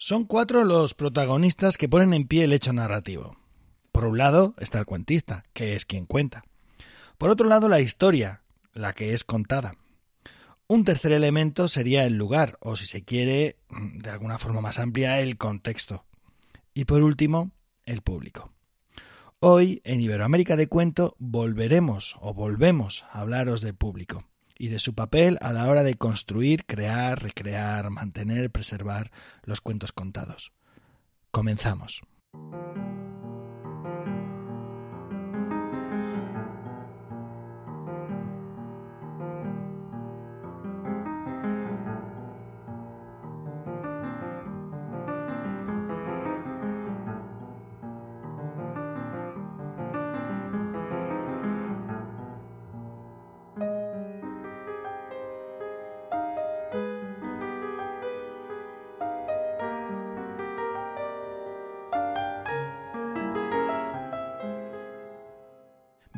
Son cuatro los protagonistas que ponen en pie el hecho narrativo. Por un lado está el cuentista, que es quien cuenta. Por otro lado la historia, la que es contada. Un tercer elemento sería el lugar, o si se quiere, de alguna forma más amplia, el contexto. Y por último, el público. Hoy, en Iberoamérica de Cuento, volveremos o volvemos a hablaros de público y de su papel a la hora de construir, crear, recrear, mantener, preservar los cuentos contados. Comenzamos.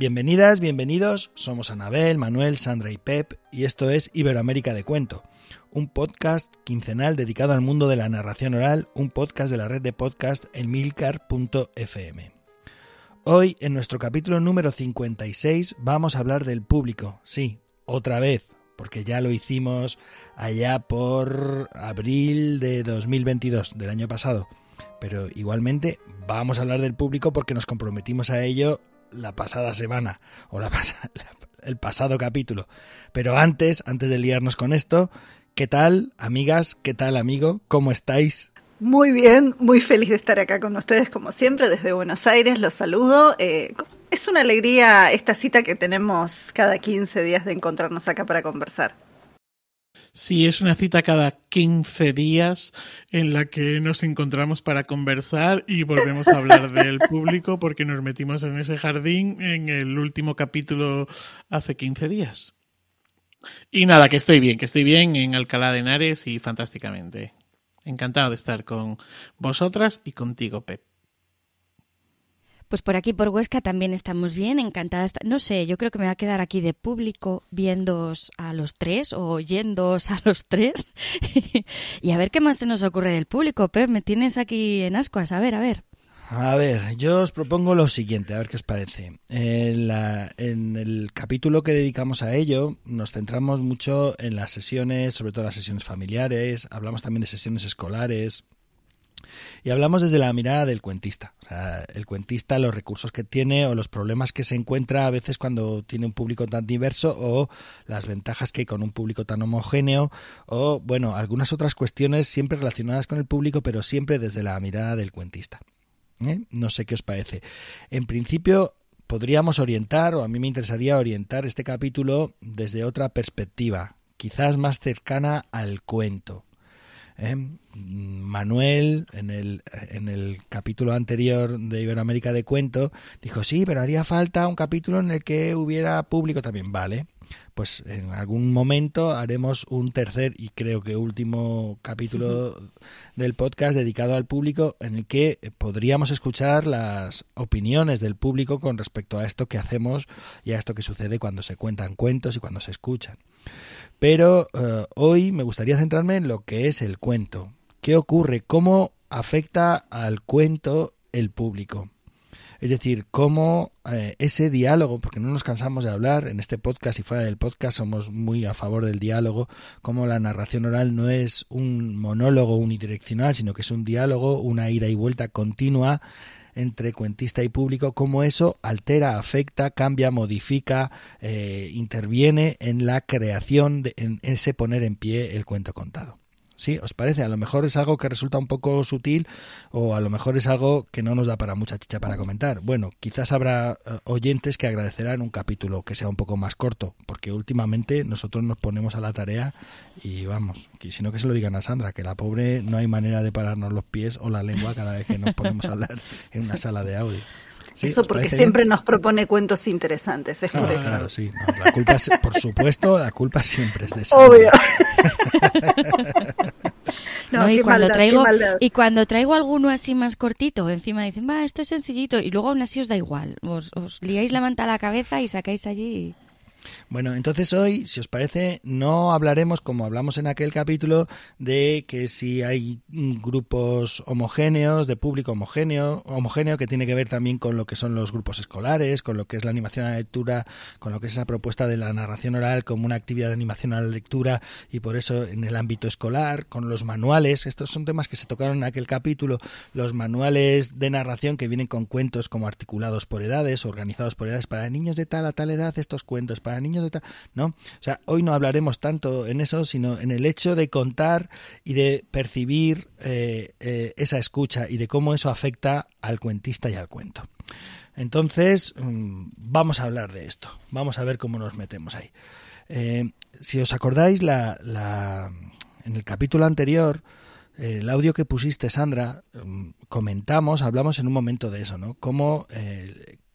Bienvenidas, bienvenidos, somos Anabel, Manuel, Sandra y Pep y esto es Iberoamérica de Cuento, un podcast quincenal dedicado al mundo de la narración oral, un podcast de la red de podcast en milcar.fm. Hoy, en nuestro capítulo número 56, vamos a hablar del público, sí, otra vez, porque ya lo hicimos allá por abril de 2022, del año pasado. Pero igualmente vamos a hablar del público porque nos comprometimos a ello la pasada semana o la, el pasado capítulo. Pero antes, antes de liarnos con esto, ¿qué tal, amigas? ¿Qué tal, amigo? ¿Cómo estáis? Muy bien, muy feliz de estar acá con ustedes como siempre desde Buenos Aires. Los saludo. Eh, es una alegría esta cita que tenemos cada 15 días de encontrarnos acá para conversar. Sí, es una cita cada 15 días en la que nos encontramos para conversar y volvemos a hablar del público porque nos metimos en ese jardín en el último capítulo hace 15 días. Y nada, que estoy bien, que estoy bien en Alcalá de Henares y fantásticamente. Encantado de estar con vosotras y contigo, Pep. Pues por aquí, por Huesca, también estamos bien, encantadas. No sé, yo creo que me va a quedar aquí de público viéndoos a los tres o oyéndoos a los tres. y a ver qué más se nos ocurre del público. Pep, me tienes aquí en ascuas. A ver, a ver. A ver, yo os propongo lo siguiente, a ver qué os parece. En, en, el capítulo que dedicamos a ello, nos centramos mucho en las sesiones, sobre todo las sesiones familiares, hablamos también de sesiones escolares, y hablamos desde la mirada del cuentista. O sea, el cuentista, los recursos que tiene o los problemas que se encuentra a veces cuando tiene un público tan diverso o las ventajas que hay con un público tan homogéneo o, bueno, algunas otras cuestiones siempre relacionadas con el público, pero siempre desde la mirada del cuentista. ¿Eh? No sé qué os parece. En principio, podríamos orientar, o a mí me interesaría orientar este capítulo desde otra perspectiva, quizás más cercana al cuento. ¿Eh? Manuel, en el, en el capítulo anterior de Iberoamérica de Cuento, dijo, sí, pero haría falta un capítulo en el que hubiera público también. Vale, pues en algún momento haremos un tercer y creo que último capítulo del podcast dedicado al público en el que podríamos escuchar las opiniones del público con respecto a esto que hacemos y a esto que sucede cuando se cuentan cuentos y cuando se escuchan. Pero eh, hoy me gustaría centrarme en lo que es el cuento. ¿Qué ocurre? ¿Cómo afecta al cuento el público? Es decir, cómo eh, ese diálogo, porque no nos cansamos de hablar en este podcast y fuera del podcast somos muy a favor del diálogo, cómo la narración oral no es un monólogo unidireccional, sino que es un diálogo, una ida y vuelta continua entre cuentista y público, cómo eso altera, afecta, cambia, modifica, eh, interviene en la creación, de, en ese poner en pie el cuento contado. ¿Sí? ¿Os parece? A lo mejor es algo que resulta un poco sutil o a lo mejor es algo que no nos da para mucha chicha para comentar. Bueno, quizás habrá eh, oyentes que agradecerán un capítulo que sea un poco más corto, porque últimamente nosotros nos ponemos a la tarea y vamos, que si no que se lo digan a Sandra, que la pobre no hay manera de pararnos los pies o la lengua cada vez que nos ponemos a hablar en una sala de audio. Eso porque siempre nos propone cuentos interesantes, es por ah, eso. Claro, sí. la culpa por supuesto, la culpa siempre es de Sandra. Obvio. No, y, cuando traigo, y cuando traigo alguno así más cortito, encima dicen, va, esto es sencillito, y luego aún así os da igual. Os, os liáis la manta a la cabeza y sacáis allí. Bueno, entonces hoy, si os parece, no hablaremos, como hablamos en aquel capítulo, de que si hay grupos homogéneos, de público homogéneo, homogéneo, que tiene que ver también con lo que son los grupos escolares, con lo que es la animación a la lectura, con lo que es esa propuesta de la narración oral como una actividad de animación a la lectura y por eso en el ámbito escolar, con los manuales, estos son temas que se tocaron en aquel capítulo, los manuales de narración que vienen con cuentos como articulados por edades, organizados por edades, para niños de tal a tal edad, estos cuentos, para niños de tal, ¿no? O sea, hoy no hablaremos tanto en eso, sino en el hecho de contar y de percibir eh, eh, esa escucha y de cómo eso afecta al cuentista y al cuento. Entonces, mm, vamos a hablar de esto, vamos a ver cómo nos metemos ahí. Eh, si os acordáis, la, la, en el capítulo anterior, el audio que pusiste, Sandra, mm, comentamos, hablamos en un momento de eso, ¿no? Cómo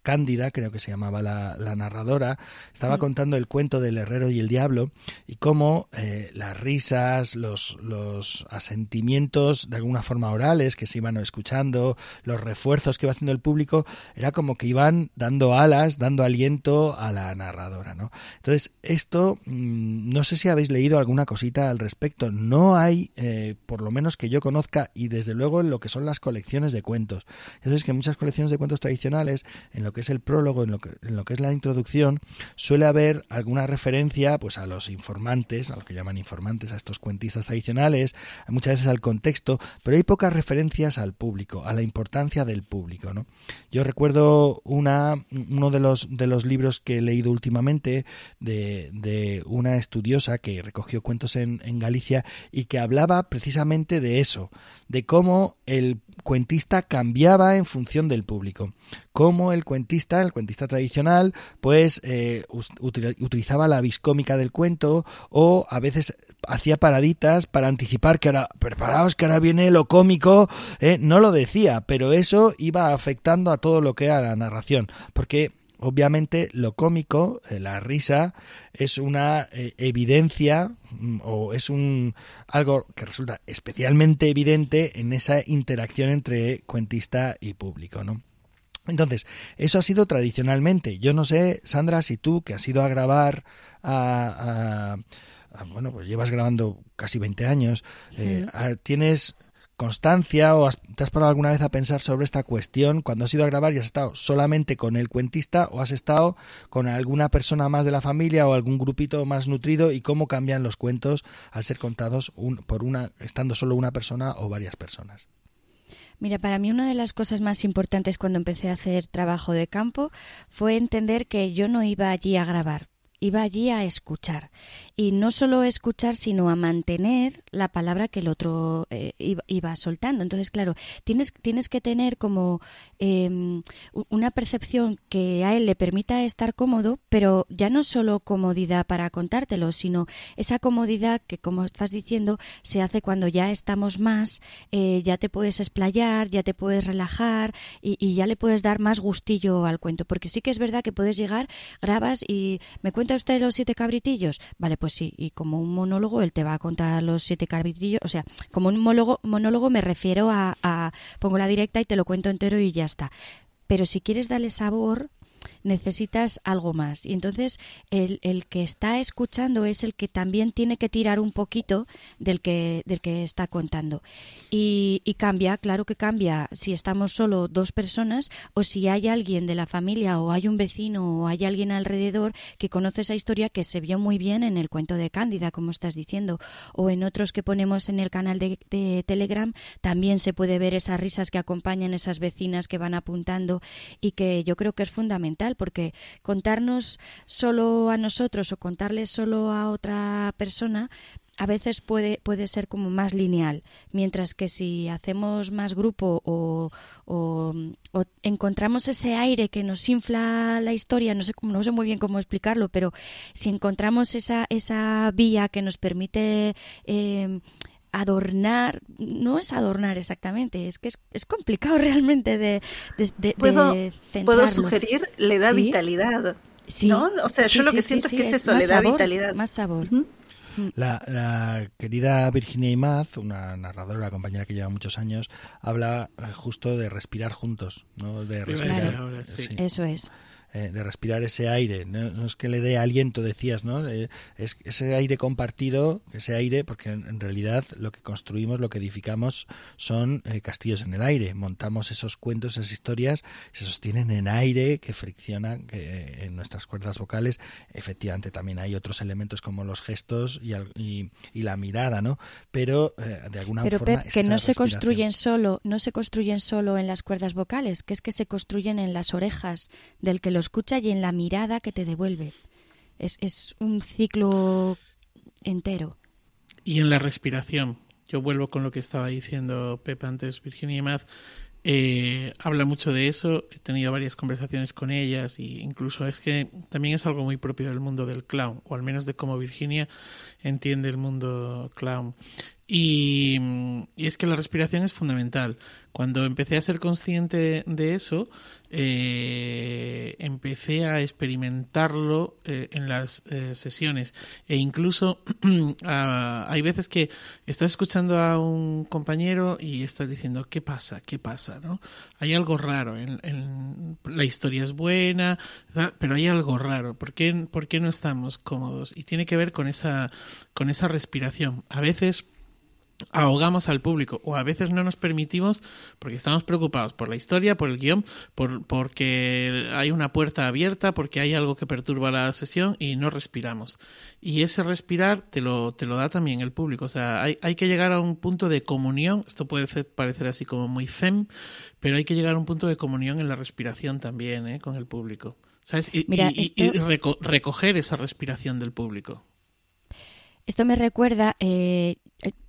Cándida, creo que se llamaba la, narradora, estaba mm. contando el cuento del herrero y el diablo y cómo eh, las risas, los, los asentimientos de alguna forma orales que se iban escuchando, los refuerzos que iba haciendo el público, era como que iban dando alas, dando aliento a la narradora. ¿no? Entonces, esto, mm, no sé si habéis leído alguna cosita al respecto, no hay, eh, por lo menos que yo conozca, y desde luego en lo que son las colecciones de cuentos. Entonces, que muchas colecciones de cuentos tradicionales, en lo que es el prólogo, en lo que, en lo que es la introducción, suele haber alguna referencia pues a los informantes, a los que llaman informantes, a estos cuentistas tradicionales, muchas veces al contexto, pero hay pocas referencias al público, a la importancia del público. ¿no? Yo recuerdo una, uno de los, de los libros que he leído últimamente de, de una estudiosa que recogió cuentos en, en Galicia y que hablaba precisamente de eso, de cómo el cuentista cambiaba en función del público. Cómo el cuentista, el cuentista tradicional, pues eh, utilizaba la viscómica del cuento o a veces hacía paraditas para anticipar que ahora, preparaos que ahora viene lo cómico, eh, no lo decía, pero eso iba afectando a todo lo que era la narración, porque obviamente lo cómico, eh, la risa, es una eh, evidencia mm, o es un algo que resulta especialmente evidente en esa interacción entre cuentista y público, ¿no? Entonces, eso ha sido tradicionalmente. Yo no sé, Sandra, si tú, que has ido a grabar a, bueno, pues llevas grabando casi 20 años, eh, tienes constancia o te has parado alguna vez a pensar sobre esta cuestión cuando has ido a grabar y has estado solamente con el cuentista o has estado con alguna persona más de la familia o algún grupito más nutrido y cómo cambian los cuentos al ser contados por una estando solo una persona o varias personas. Mira, para mí una de las cosas más importantes cuando empecé a hacer trabajo de campo fue entender que yo no iba allí a grabar, iba allí a escuchar. Y no solo escuchar, sino a mantener la palabra que el otro eh, iba, soltando. Entonces, claro, tienes, tienes que tener como em, una percepción que a él le permita estar cómodo, pero ya no solo comodidad para contártelo, sino esa comodidad que, como estás diciendo, se hace cuando ya estamos más, eh, ya te puedes explayar, ya te puedes relajar y, y ya le puedes dar más gustillo al cuento. Porque sí que es verdad que puedes llegar, grabas y me cuentas usted los siete cabritillos? Vale, pues sí, y como un monólogo él te va a contar los siete cabritillos, o sea, como un monólogo, monólogo me refiero a, a pongo la directa y te lo cuento entero y ya está. Pero si quieres darle sabor, necesitas algo más. Y entonces el, el, que está escuchando es el que también tiene que tirar un poquito del que, del que está contando. Y, y, cambia, claro que cambia si estamos solo dos personas o si hay alguien de la familia o hay un vecino o hay alguien alrededor que conoce esa historia que se vio muy bien en el cuento de Cándida, como estás diciendo, o en otros que ponemos en el canal de, de Telegram, también se puede ver esas risas que acompañan esas vecinas que van apuntando y que yo creo que es fundamental porque contarnos solo a nosotros o contarle solo a otra persona a veces puede, puede ser como más lineal, mientras que si hacemos más grupo o, o, encontramos ese aire que nos infla la historia, no sé, no sé muy bien cómo explicarlo, pero si encontramos esa, esa vía que nos permite eh, adornar, no es adornar exactamente, es que es, complicado realmente de, de, ¿Puedo, ¿Puedo sugerir? Le da vitalidad. ¿no? O sea, yo lo que siento es que es, eso, le da vitalidad. Más sabor. Mm. La, la, querida Virginia Imaz, una narradora, compañera que lleva muchos años, habla eh, justo de respirar juntos, ¿no? De respirar. Eso es. Eh, de respirar ese aire. No, es que le dé aliento, decías, ¿no? Eh, es ese aire compartido, ese aire, porque en, realidad lo que construimos, lo que edificamos son eh, castillos en el aire. Montamos esos cuentos, esas historias, se sostienen en aire que friccionan que, en nuestras cuerdas vocales. Efectivamente, también hay otros elementos como los gestos y, y, la mirada, ¿no? Pero de alguna Pero, forma. que no se construyen solo, no se construyen solo en las cuerdas vocales, que es que se construyen en las orejas del que lo escucha y en la mirada que te devuelve. Es, es un ciclo entero. Y en la respiración. Yo vuelvo con lo que estaba diciendo Pepe antes, Virginia y Maz. Eh, habla mucho de eso, he tenido varias conversaciones con ellas e incluso es que también es algo muy propio del mundo del clown, o al menos de cómo Virginia entiende el mundo clown. Y, y, es que la respiración es fundamental. Cuando empecé a ser consciente de eso, eh, empecé a experimentarlo eh, en las eh, sesiones. E incluso hay veces que estás escuchando a un compañero y estás diciendo, ¿qué pasa? ¿Qué pasa? ¿no? Hay algo raro. En, la historia es buena, pero hay algo raro. ¿Por qué, ¿Por qué no estamos cómodos? Y tiene que ver con esa, con esa respiración. A veces ahogamos al público o a veces no nos permitimos porque estamos preocupados por la historia, por el guion, por, porque hay una puerta abierta, porque hay algo que perturba la sesión y no respiramos. Y ese respirar te lo, te lo da también el público. O sea, hay, hay que llegar a un punto de comunión, esto puede parecer así como muy zen, pero hay que llegar a un punto de comunión en la respiración también ¿eh? con el público. ¿Sabes? Y, recoger esa respiración del público. Esto me recuerda, eh,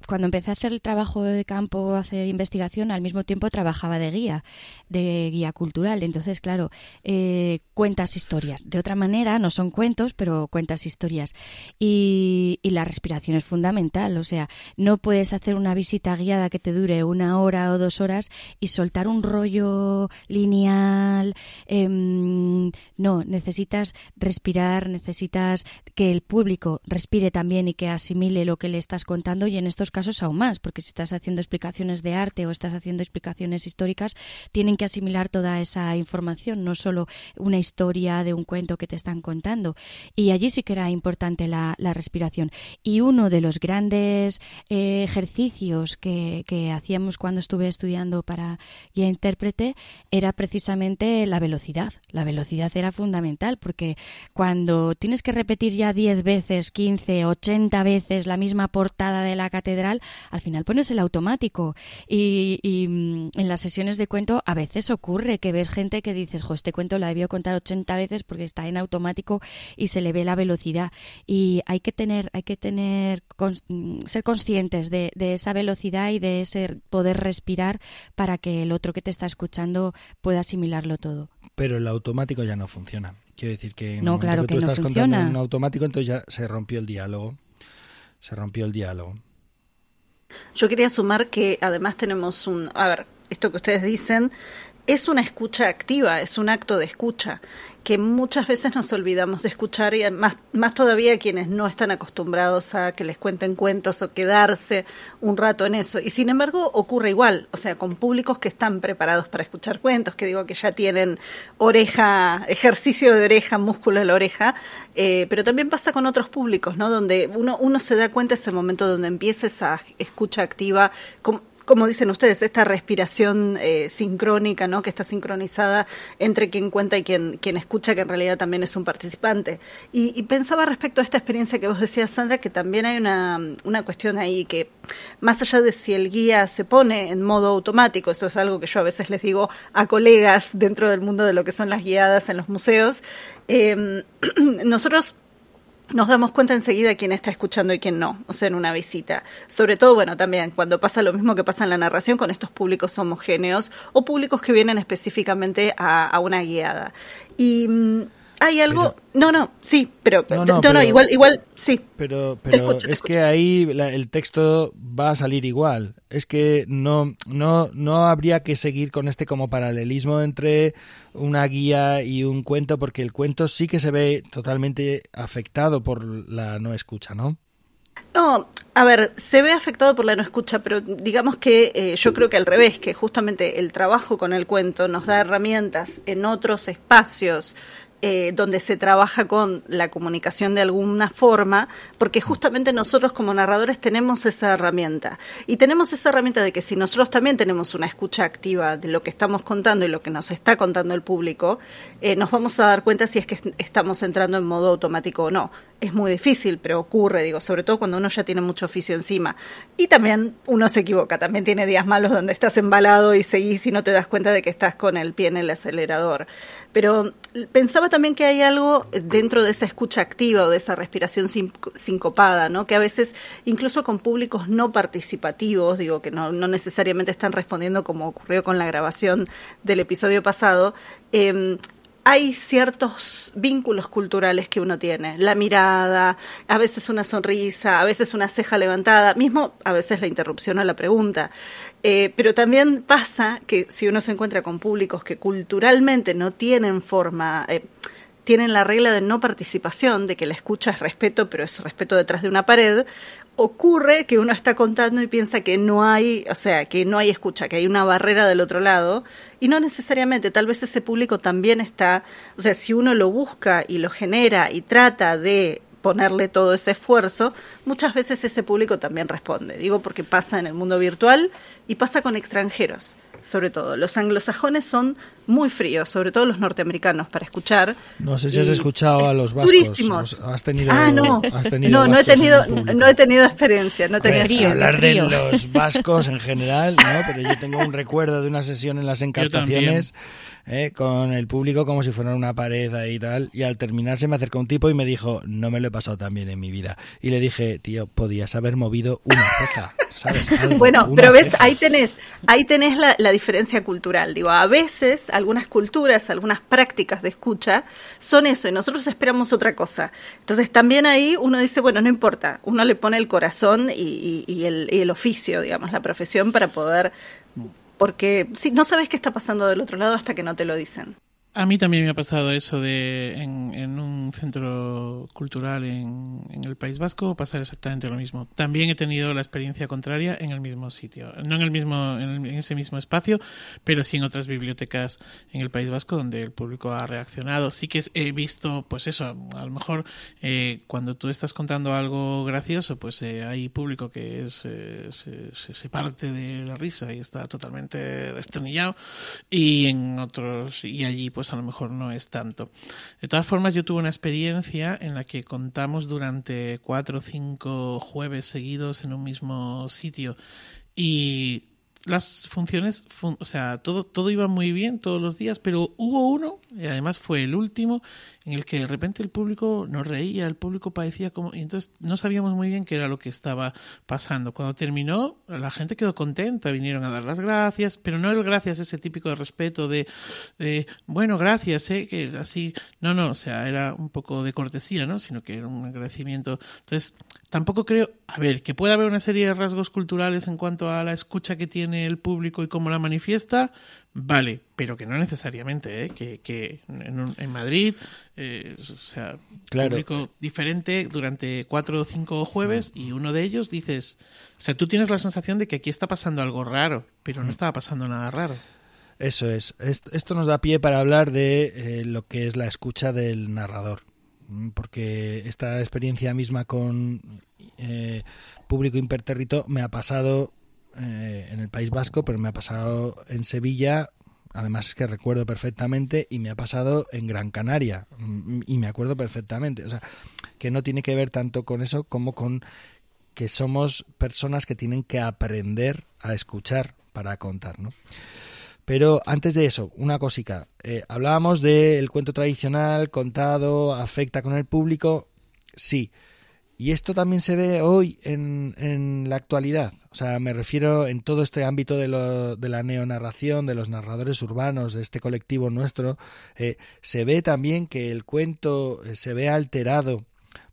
cuando empecé a hacer el trabajo de campo, a hacer investigación, al mismo tiempo trabajaba de guía, de guía cultural. Entonces, claro, eh, cuentas historias. De otra manera, no son cuentos, pero cuentas historias. Y, la respiración es fundamental. O sea, no puedes hacer una visita guiada que te dure una hora o dos horas y soltar un rollo lineal. Em, no, necesitas respirar, necesitas que el público respire también y que asimile lo que le estás contando y en estos casos aún más, porque si estás haciendo explicaciones de arte o estás haciendo explicaciones históricas, tienen que asimilar toda esa información, no solo una historia de un cuento que te están contando. Y allí sí que era importante la, respiración. Y uno de los grandes eh, ejercicios que, hacíamos cuando estuve estudiando para guía intérprete era precisamente la velocidad. La velocidad era fundamental porque cuando tienes que repetir ya 10 veces, 15, 80 veces la misma portada de la catedral, al final pones el automático. Y, mm, en las sesiones de cuento a veces ocurre que ves gente que dices, jo, este cuento la debió contar 80 veces porque está en automático y se le ve la velocidad. Y hay que tener, hay que tener, mm, ser conscientes de, esa velocidad y de ese poder respirar para que el otro que te está escuchando pueda asimilarlo todo. Pero el automático ya no funciona. Quiero decir que no, claro que, tú no estás funciona. contando en automático, entonces ya se rompió el diálogo. Se rompió el diálogo. Yo quería sumar que además tenemos un, a ver, esto que ustedes dicen es una escucha activa, es un acto de escucha que muchas veces nos olvidamos de escuchar y más, más todavía quienes no están acostumbrados a que les cuenten cuentos o quedarse un rato en eso. Y sin embargo ocurre igual, o sea, con públicos que están preparados para escuchar cuentos, que digo que ya tienen oreja, ejercicio de oreja, músculo de la oreja, eh, pero también pasa con otros públicos, ¿no? Donde uno, uno se da cuenta ese momento donde empieza esa escucha activa, como, como dicen ustedes, esta respiración eh, sincrónica, ¿no? Que está sincronizada entre quien cuenta y quien, quien escucha, que en realidad también es un participante. Y, pensaba respecto a esta experiencia que vos decías, Sandra, que también hay una, una cuestión ahí que, más allá de si el guía se pone en modo automático, eso es algo que yo a veces les digo a colegas dentro del mundo de lo que son las guiadas en los museos, eh, nosotros nos damos cuenta enseguida quién está escuchando y quién no, o sea, en una visita. Sobre todo, bueno, también cuando pasa lo mismo que pasa en la narración con estos públicos homogéneos o públicos que vienen específicamente a, una guiada. Y mm, hay algo. no, no, sí, pero. No, no, igual, igual, sí. Pero, pero es que ahí el texto va a salir igual. Es que no, no, no habría que seguir con este como paralelismo entre una guía y un cuento, porque el cuento sí que se ve totalmente afectado por la no escucha, ¿no? No, a ver, se ve afectado por la no escucha, pero digamos que eh, yo creo que al revés, que justamente el trabajo con el cuento nos da herramientas en otros espacios eh, donde se trabaja con la comunicación de alguna forma, porque justamente nosotros como narradores tenemos esa herramienta. Y tenemos esa herramienta de que si nosotros también tenemos una escucha activa de lo que estamos contando y lo que nos está contando el público, eh, nos vamos a dar cuenta si es que estamos entrando en modo automático o no. Es muy difícil, pero ocurre, digo, sobre todo cuando uno ya tiene mucho oficio encima. Y también uno se equivoca, también tiene días malos donde estás embalado y seguís y no te das cuenta de que estás con el pie en el acelerador. Pero pensaba también que hay algo dentro de esa escucha activa o de esa respiración sincopada, ¿no? Que a veces, incluso con públicos no participativos, digo que no, no necesariamente están respondiendo como ocurrió con la grabación del episodio pasado, eh, hay ciertos vínculos culturales que uno tiene, la mirada, a veces una sonrisa, a veces una ceja levantada, mismo a veces la interrupción a la pregunta. Eh, pero también pasa que si uno se encuentra con públicos que culturalmente no tienen forma, eh, tienen la regla de no participación, de que la escucha es respeto, pero es respeto detrás de una pared, ocurre que uno está contando y piensa que no hay, o sea, que no hay escucha, que hay una barrera del otro lado, y no necesariamente, tal vez ese público también está, o sea, si uno lo busca y lo genera y trata de ponerle todo ese esfuerzo, muchas veces ese público también responde. Digo porque pasa en el mundo virtual y pasa con extranjeros sobre todo. Los anglosajones son muy fríos, sobre todo los norteamericanos, para escuchar. No sé si has escuchado a los vascos. Durísimos. Has tenido, ah, no. no, no he tenido, no he tenido experiencia. No he tenido frío, hablar de los vascos en general, ¿no? Pero yo tengo un recuerdo de una sesión en las encartaciones ¿eh? con el público como si fuera una pared ahí y tal. Y al terminar se me acercó un tipo y me dijo, no me lo he pasado tan bien en mi vida. Y le dije, tío, podías haber movido una ceja, ¿sabes? bueno, pero ves, ahí tenés, ahí tenés la, la diferencia cultural. Digo, a veces algunas culturas, algunas prácticas de escucha son eso y nosotros esperamos otra cosa. Entonces también ahí uno dice, bueno, no importa, uno le pone el corazón y, y, el, y el oficio, digamos, la profesión para poder porque si no sabes qué está pasando del otro lado hasta que no te lo dicen. A mí también me ha pasado eso de en, un centro cultural en, el País Vasco pasar exactamente lo mismo. También he tenido la experiencia contraria en el mismo sitio, no en el mismo en, ese mismo espacio, pero sí en otras bibliotecas en el País Vasco donde el público ha reaccionado. Sí que he visto, pues eso, a lo mejor eh, cuando tú estás contando algo gracioso, pues eh, hay público que es, eh, se, se, parte de la risa y está totalmente desternillado y en otros y allí pues pues a lo mejor no es tanto. De todas formas, yo tuve una experiencia en la que contamos durante cuatro o cinco jueves seguidos en un mismo sitio y las funciones, o sea, todo, todo iba muy bien todos los días, pero hubo uno, y además fue el último, en el que de repente el público no reía, el público parecía como... Y entonces no sabíamos muy bien qué era lo que estaba pasando. Cuando terminó, la gente quedó contenta, vinieron a dar las gracias, pero no el gracias ese típico de respeto de, bueno, gracias, ¿eh? que así... No, no, o sea, era un poco de cortesía, ¿no? Sino que era un agradecimiento. Entonces, tampoco creo... A ver, que pueda haber una serie de rasgos culturales en cuanto a la escucha que tiene el público y cómo la manifiesta, Vale, pero que no necesariamente, ¿eh? que, que en, Madrid, eh, o sea, claro. público diferente durante cuatro o cinco jueves y uno de ellos dices, o sea, tú tienes la sensación de que aquí está pasando algo raro, pero no estaba pasando nada raro. Eso es. Esto nos da pie para hablar de eh, lo que es la escucha del narrador, porque esta experiencia misma con eh, público impertérrito me ha pasado eh, en el País Vasco, pero me ha pasado en Sevilla, además que recuerdo perfectamente, y me ha pasado en Gran Canaria, mm, y me acuerdo perfectamente. O sea, que no tiene que ver tanto con eso como con que somos personas que tienen que aprender a escuchar para contar, ¿no? Pero antes de eso, una cosica. Eh, hablábamos del cuento tradicional, contado, afecta con el público. Sí, y esto también se ve hoy en, en la actualidad. O sea, me refiero en todo este ámbito de, lo, de la neonarración, de los narradores urbanos, de este colectivo nuestro. Eh, se ve también que el cuento eh, se ve alterado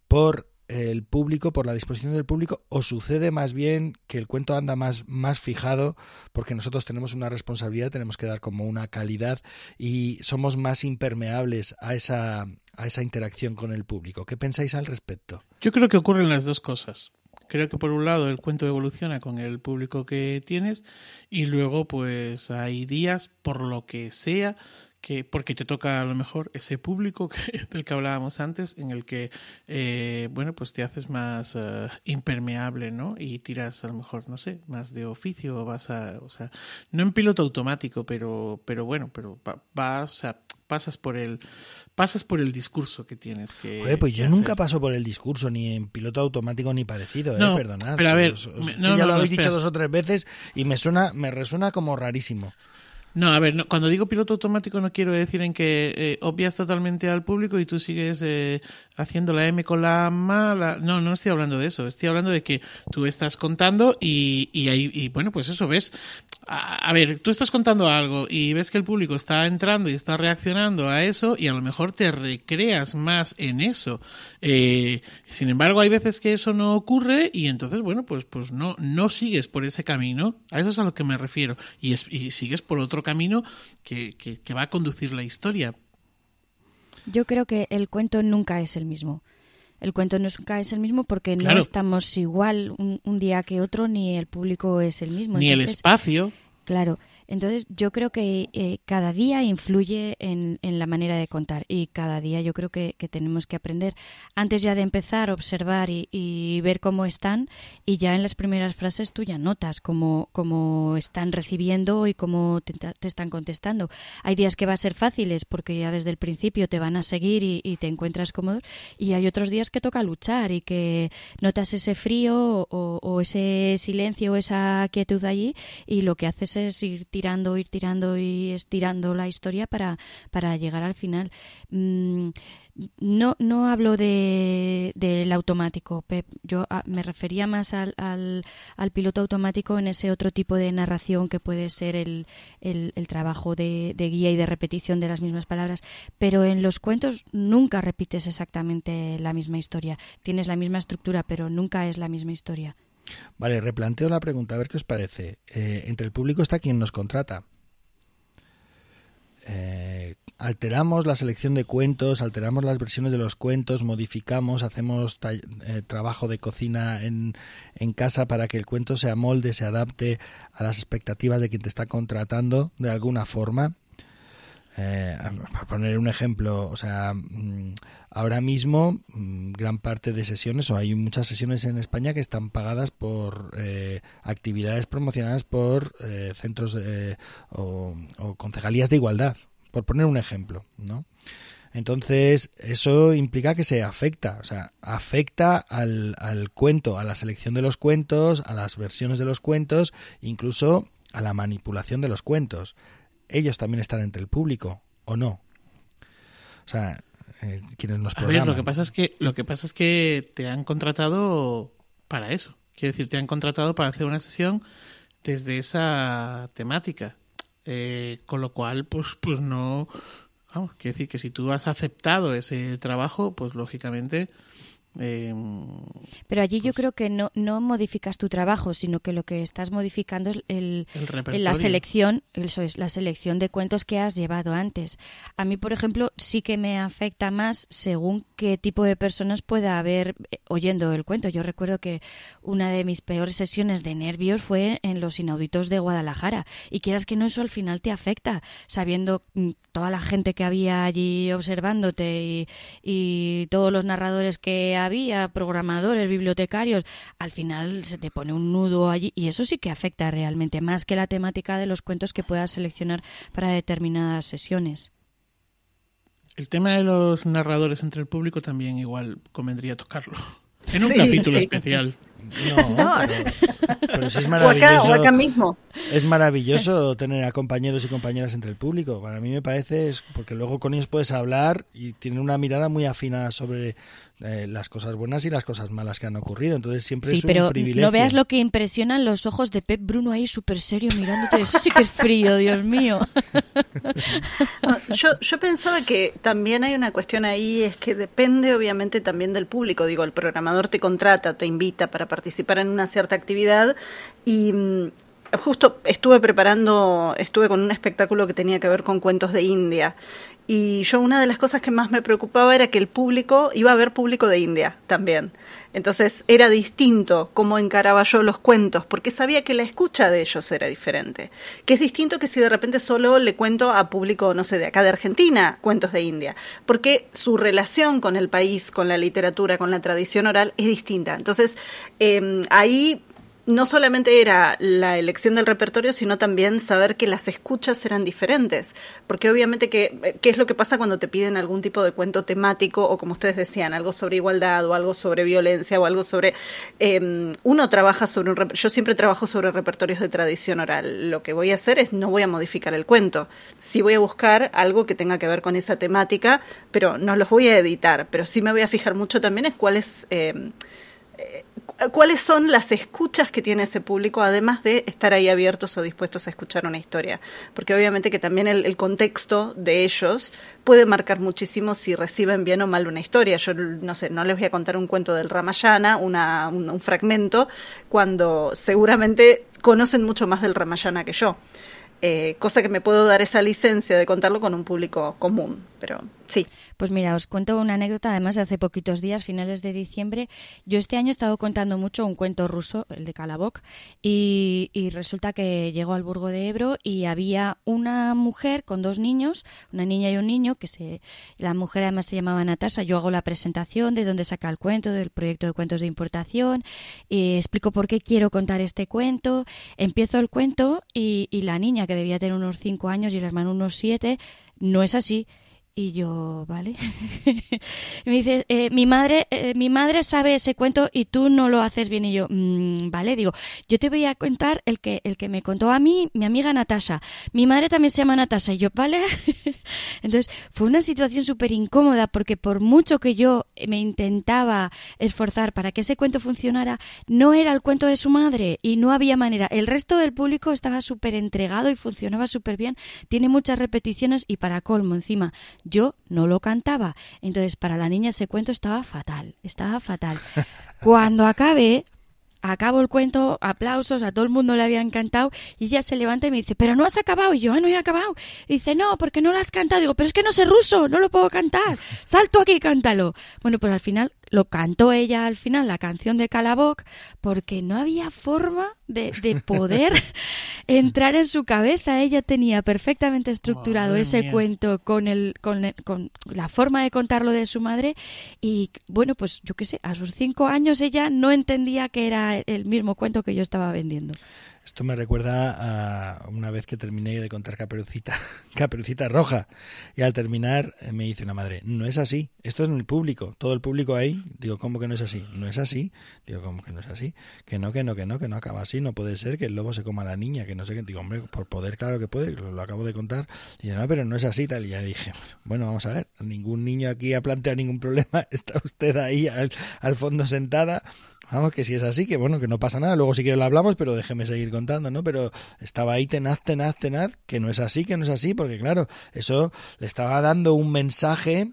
por el público, por la disposición del público, o sucede más bien que el cuento anda más, más fijado porque nosotros tenemos una responsabilidad, tenemos que dar como una calidad y somos más impermeables a esa, a esa interacción con el público. ¿Qué pensáis al respecto? Yo creo que ocurren las dos cosas. Creo que por un lado el cuento evoluciona con el público que tienes y luego pues hay días, por lo que sea, que porque te toca a lo mejor ese público del que hablábamos antes, en el que, eh, bueno, pues te haces más eh, impermeable, ¿no? Y tiras a lo mejor, no sé, más de oficio, vas a, o sea, no en piloto automático, pero, pero bueno, pero vas, o sea, pasas por el, pasas por el discurso que tienes que. Oye, pues yo nunca paso por el discurso, ni en piloto automático ni parecido, eh, perdonad. Pero a ver, ya lo habéis dicho dos o tres veces y me suena, me resuena como rarísimo. No, a ver, cuando digo piloto automático no quiero decir en que eh, obvias totalmente al público y tú sigues eh, haciendo la M con la mala. No, no estoy hablando de eso. Estoy hablando de que tú estás contando y, y, ahí, y bueno, pues eso ves a, ver, tú estás contando algo y ves que el público está entrando y está reaccionando a eso y a lo mejor te recreas más en eso. Eh, sin embargo, hay veces que eso no ocurre y entonces, bueno, pues, pues no, no sigues por ese camino. A eso es a lo que me refiero. Y, es, y sigues por otro camino que, que, va a conducir la historia. Yo creo que el cuento nunca es el mismo el cuento nunca es el mismo porque no estamos igual un, día que otro, ni el público es el mismo. Ni el espacio. Claro, entonces yo creo que eh, cada día influye en, la manera de contar y cada día yo creo que, tenemos que aprender antes ya de empezar observar y, ver cómo están y ya en las primeras frases tú ya notas cómo, cómo están recibiendo y cómo te, están contestando. Hay días que va a ser fáciles porque ya desde el principio te van a seguir y, te encuentras cómodo y hay otros días que toca luchar y que notas ese frío o, o ese silencio o esa quietud allí y lo que haces es ir tirando, ir tirando y estirando la historia para, para llegar al final. Mm, no, no hablo de, del automático, Pep. Yo ah, me refería más al, al, piloto automático en ese otro tipo de narración que puede ser el, el, trabajo de, de, guía y de repetición de las mismas palabras. Pero en los cuentos nunca repites exactamente la misma historia. Tienes la misma estructura, pero nunca es la misma historia. Vale, replanteo la pregunta, a ver qué os parece. Eh, entre el público está quien nos contrata. Eh, alteramos la selección de cuentos, alteramos las versiones de los cuentos, modificamos, hacemos eh, trabajo de cocina en, en, casa para que el cuento se amolde, se adapte a las expectativas de quien te está contratando de alguna forma. Eh, para poner un ejemplo, o sea, mm, ahora mismo mm, gran parte de sesiones, o hay muchas sesiones en España que están pagadas por eh, actividades promocionadas por eh, centros o, concejalías de igualdad, por poner un ejemplo, ¿no? Entonces, eso implica que se afecta, o sea, afecta al, al cuento, a la selección de los cuentos, a las versiones de los cuentos, incluso a la manipulación de los cuentos ellos también están entre el público o no. O sea, eh, quienes nos programan. A ver, lo que pasa es que lo que pasa es que te han contratado para eso. Quiero decir, te han contratado para hacer una sesión desde esa temática. Eh, con lo cual, pues, pues no. Vamos, quiero decir que si tú has aceptado ese trabajo, pues lógicamente Em, Pero allí yo pues creo que no, no modificas tu trabajo, sino que lo que estás modificando es el, la selección, eso es, la selección de cuentos que has llevado antes. A mí, por ejemplo, sí que me afecta más según qué tipo de personas pueda haber eh, oyendo el cuento. Yo recuerdo que una de mis peores sesiones de nervios fue en Los Inauditos de Guadalajara. Y quieras que no, eso al final te afecta, sabiendo mm, toda la gente que había allí observándote y, y todos los narradores que había, programadores, bibliotecarios, al final se te pone un nudo allí y eso sí que afecta realmente, más que la temática de los cuentos que puedas seleccionar para determinadas sesiones. El tema de los narradores entre el público también igual convendría tocarlo. En un capítulo especial. No, Pero, es maravilloso. mismo. Es maravilloso tener a compañeros y compañeras entre el público. Para mí me parece, es porque luego con ellos puedes hablar y tienen una mirada muy afina sobre eh, las cosas buenas y las cosas malas que han ocurrido. Entonces siempre es un pero No veas lo que impresionan los ojos de Pep Bruno ahí súper serio mirándote. Eso sí que es frío, Dios mío. yo, yo pensaba que también hay una cuestión ahí, es que depende obviamente también del público. Digo, el programador te contrata, te invita para participar en una cierta actividad y mm, justo estuve preparando, estuve con un espectáculo que tenía que ver con cuentos de India. Y yo una de las cosas que más me preocupaba era que el público, iba a haber público de India también. Entonces era distinto cómo encaraba yo los cuentos, porque sabía que la escucha de ellos era diferente. Que es distinto que si de repente solo le cuento a público, no sé, de acá de Argentina, cuentos de India, porque su relación con el país, con la literatura, con la tradición oral es distinta. Entonces eh, ahí no solamente era la elección del repertorio, sino también saber que las escuchas eran diferentes. Porque obviamente, que, ¿qué es lo que pasa cuando te piden algún tipo de cuento temático o, como ustedes decían, algo sobre igualdad o algo sobre violencia o algo sobre... Eh, uno trabaja sobre un... Yo siempre trabajo sobre repertorios de tradición oral. Lo que voy a hacer es no voy a modificar el cuento. Sí voy a buscar algo que tenga que ver con esa temática, pero no los voy a editar. Pero sí me voy a fijar mucho también en cuáles... Eh, ¿Cuáles son las escuchas que tiene ese público, además de estar ahí abiertos o dispuestos a escuchar una historia? Porque obviamente que también el, contexto de ellos puede marcar muchísimo si reciben bien o mal una historia. Yo no sé, no les voy a contar un cuento del Ramayana, una, un, fragmento, cuando seguramente conocen mucho más del Ramayana que yo. Eh, cosa que me puedo dar esa licencia de contarlo con un público común, pero sí. Pues mira, os cuento una anécdota, además de hace poquitos días, finales de diciembre. Yo este año he estado contando mucho un cuento ruso, el de Kalabok, y, resulta que llegó al Burgo de Ebro y había una mujer con dos niños, una niña y un niño, que se, la mujer además se llamaba Natasha. Yo hago la presentación de dónde saca el cuento, del proyecto de cuentos de importación, y explico por qué quiero contar este cuento. Empiezo el cuento y, y la niña, que debía tener unos cinco años y el hermano unos siete, no es así y yo, ¿vale? me dice, eh, mi madre, eh, mi madre sabe ese cuento y tú no lo haces bien. Y yo, mm, vale, digo, yo te voy a contar el que, el que me contó a mí, mi amiga Natasha. Mi madre también se llama Natasha. Y yo, ¿vale? Entonces, fue una situación súper incómoda porque por mucho que yo me intentaba esforzar para que ese cuento funcionara, no era el cuento de su madre y no había manera. El resto del público estaba súper entregado y funcionaba súper bien. Tiene muchas repeticiones y para colmo encima yo no lo cantaba. Entonces, para la niña ese cuento estaba fatal, estaba fatal. Cuando acabé, acabo el cuento, aplausos, a todo el mundo le había encantado, y ella se levanta y me dice, pero no has acabado, y yo, ah, no he acabado. Y dice, no, porque no lo has cantado. Digo, pero es que no sé ruso, no lo puedo cantar. Salto aquí y cántalo. Bueno, pues al final lo cantó ella al final, la canción de Calaboc, porque no había forma de, poder entrar en su cabeza. Ella tenía perfectamente estructurado ese cuento con, el, con, con, la forma de contarlo de su madre y, bueno, pues yo qué sé, a sus cinco años ella no entendía que era el mismo cuento que yo estaba vendiendo. Esto me recuerda a una vez que terminé de contar Caperucita, Caperucita Roja. Y al terminar eh, me dice una madre, no es así, esto es en el público, todo el público ahí. Digo, ¿cómo que no es así? No es así. Digo, ¿cómo que no es así? Que no, que no, que no, que no acaba así, no puede ser que el lobo se coma a la niña, que no sé qué. Digo, hombre, por poder, claro que puede, lo, acabo de contar. Y no, pero no es así, tal. Y ya dije, bueno, vamos a ver, ningún niño aquí ha planteado ningún problema, está usted ahí al, al fondo sentada Vamos, que si es así, que bueno, que no pasa nada. Luego si quiero lo hablamos, pero déjeme seguir contando, ¿no? Pero estaba ahí tenaz, tenaz, tenaz, que no es así, que no es así, porque claro, eso le estaba dando un mensaje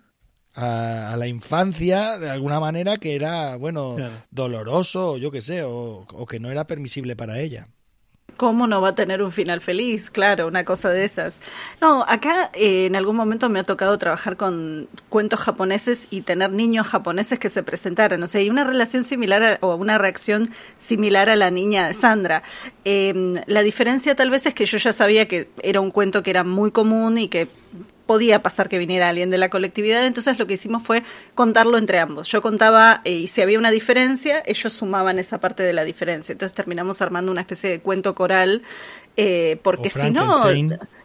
a, la infancia de alguna manera que era, bueno, doloroso, o yo qué sé, o que no era permisible para ella. ¿Cómo no va a tener un final feliz? Claro, una cosa de esas. No, acá eh, en algún momento me ha tocado trabajar con cuentos japoneses y tener niños japoneses que se presentaran. O sea, hay una relación similar o una reacción similar a la niña Sandra. Em, la diferencia tal vez es que yo ya sabía que era un cuento que era muy común y que podía pasar que viniera alguien de la colectividad, entonces lo que hicimos fue contarlo entre ambos. Yo contaba eh, y si había una diferencia, ellos sumaban esa parte de la diferencia. Entonces terminamos armando una especie de cuento coral, eh, porque si no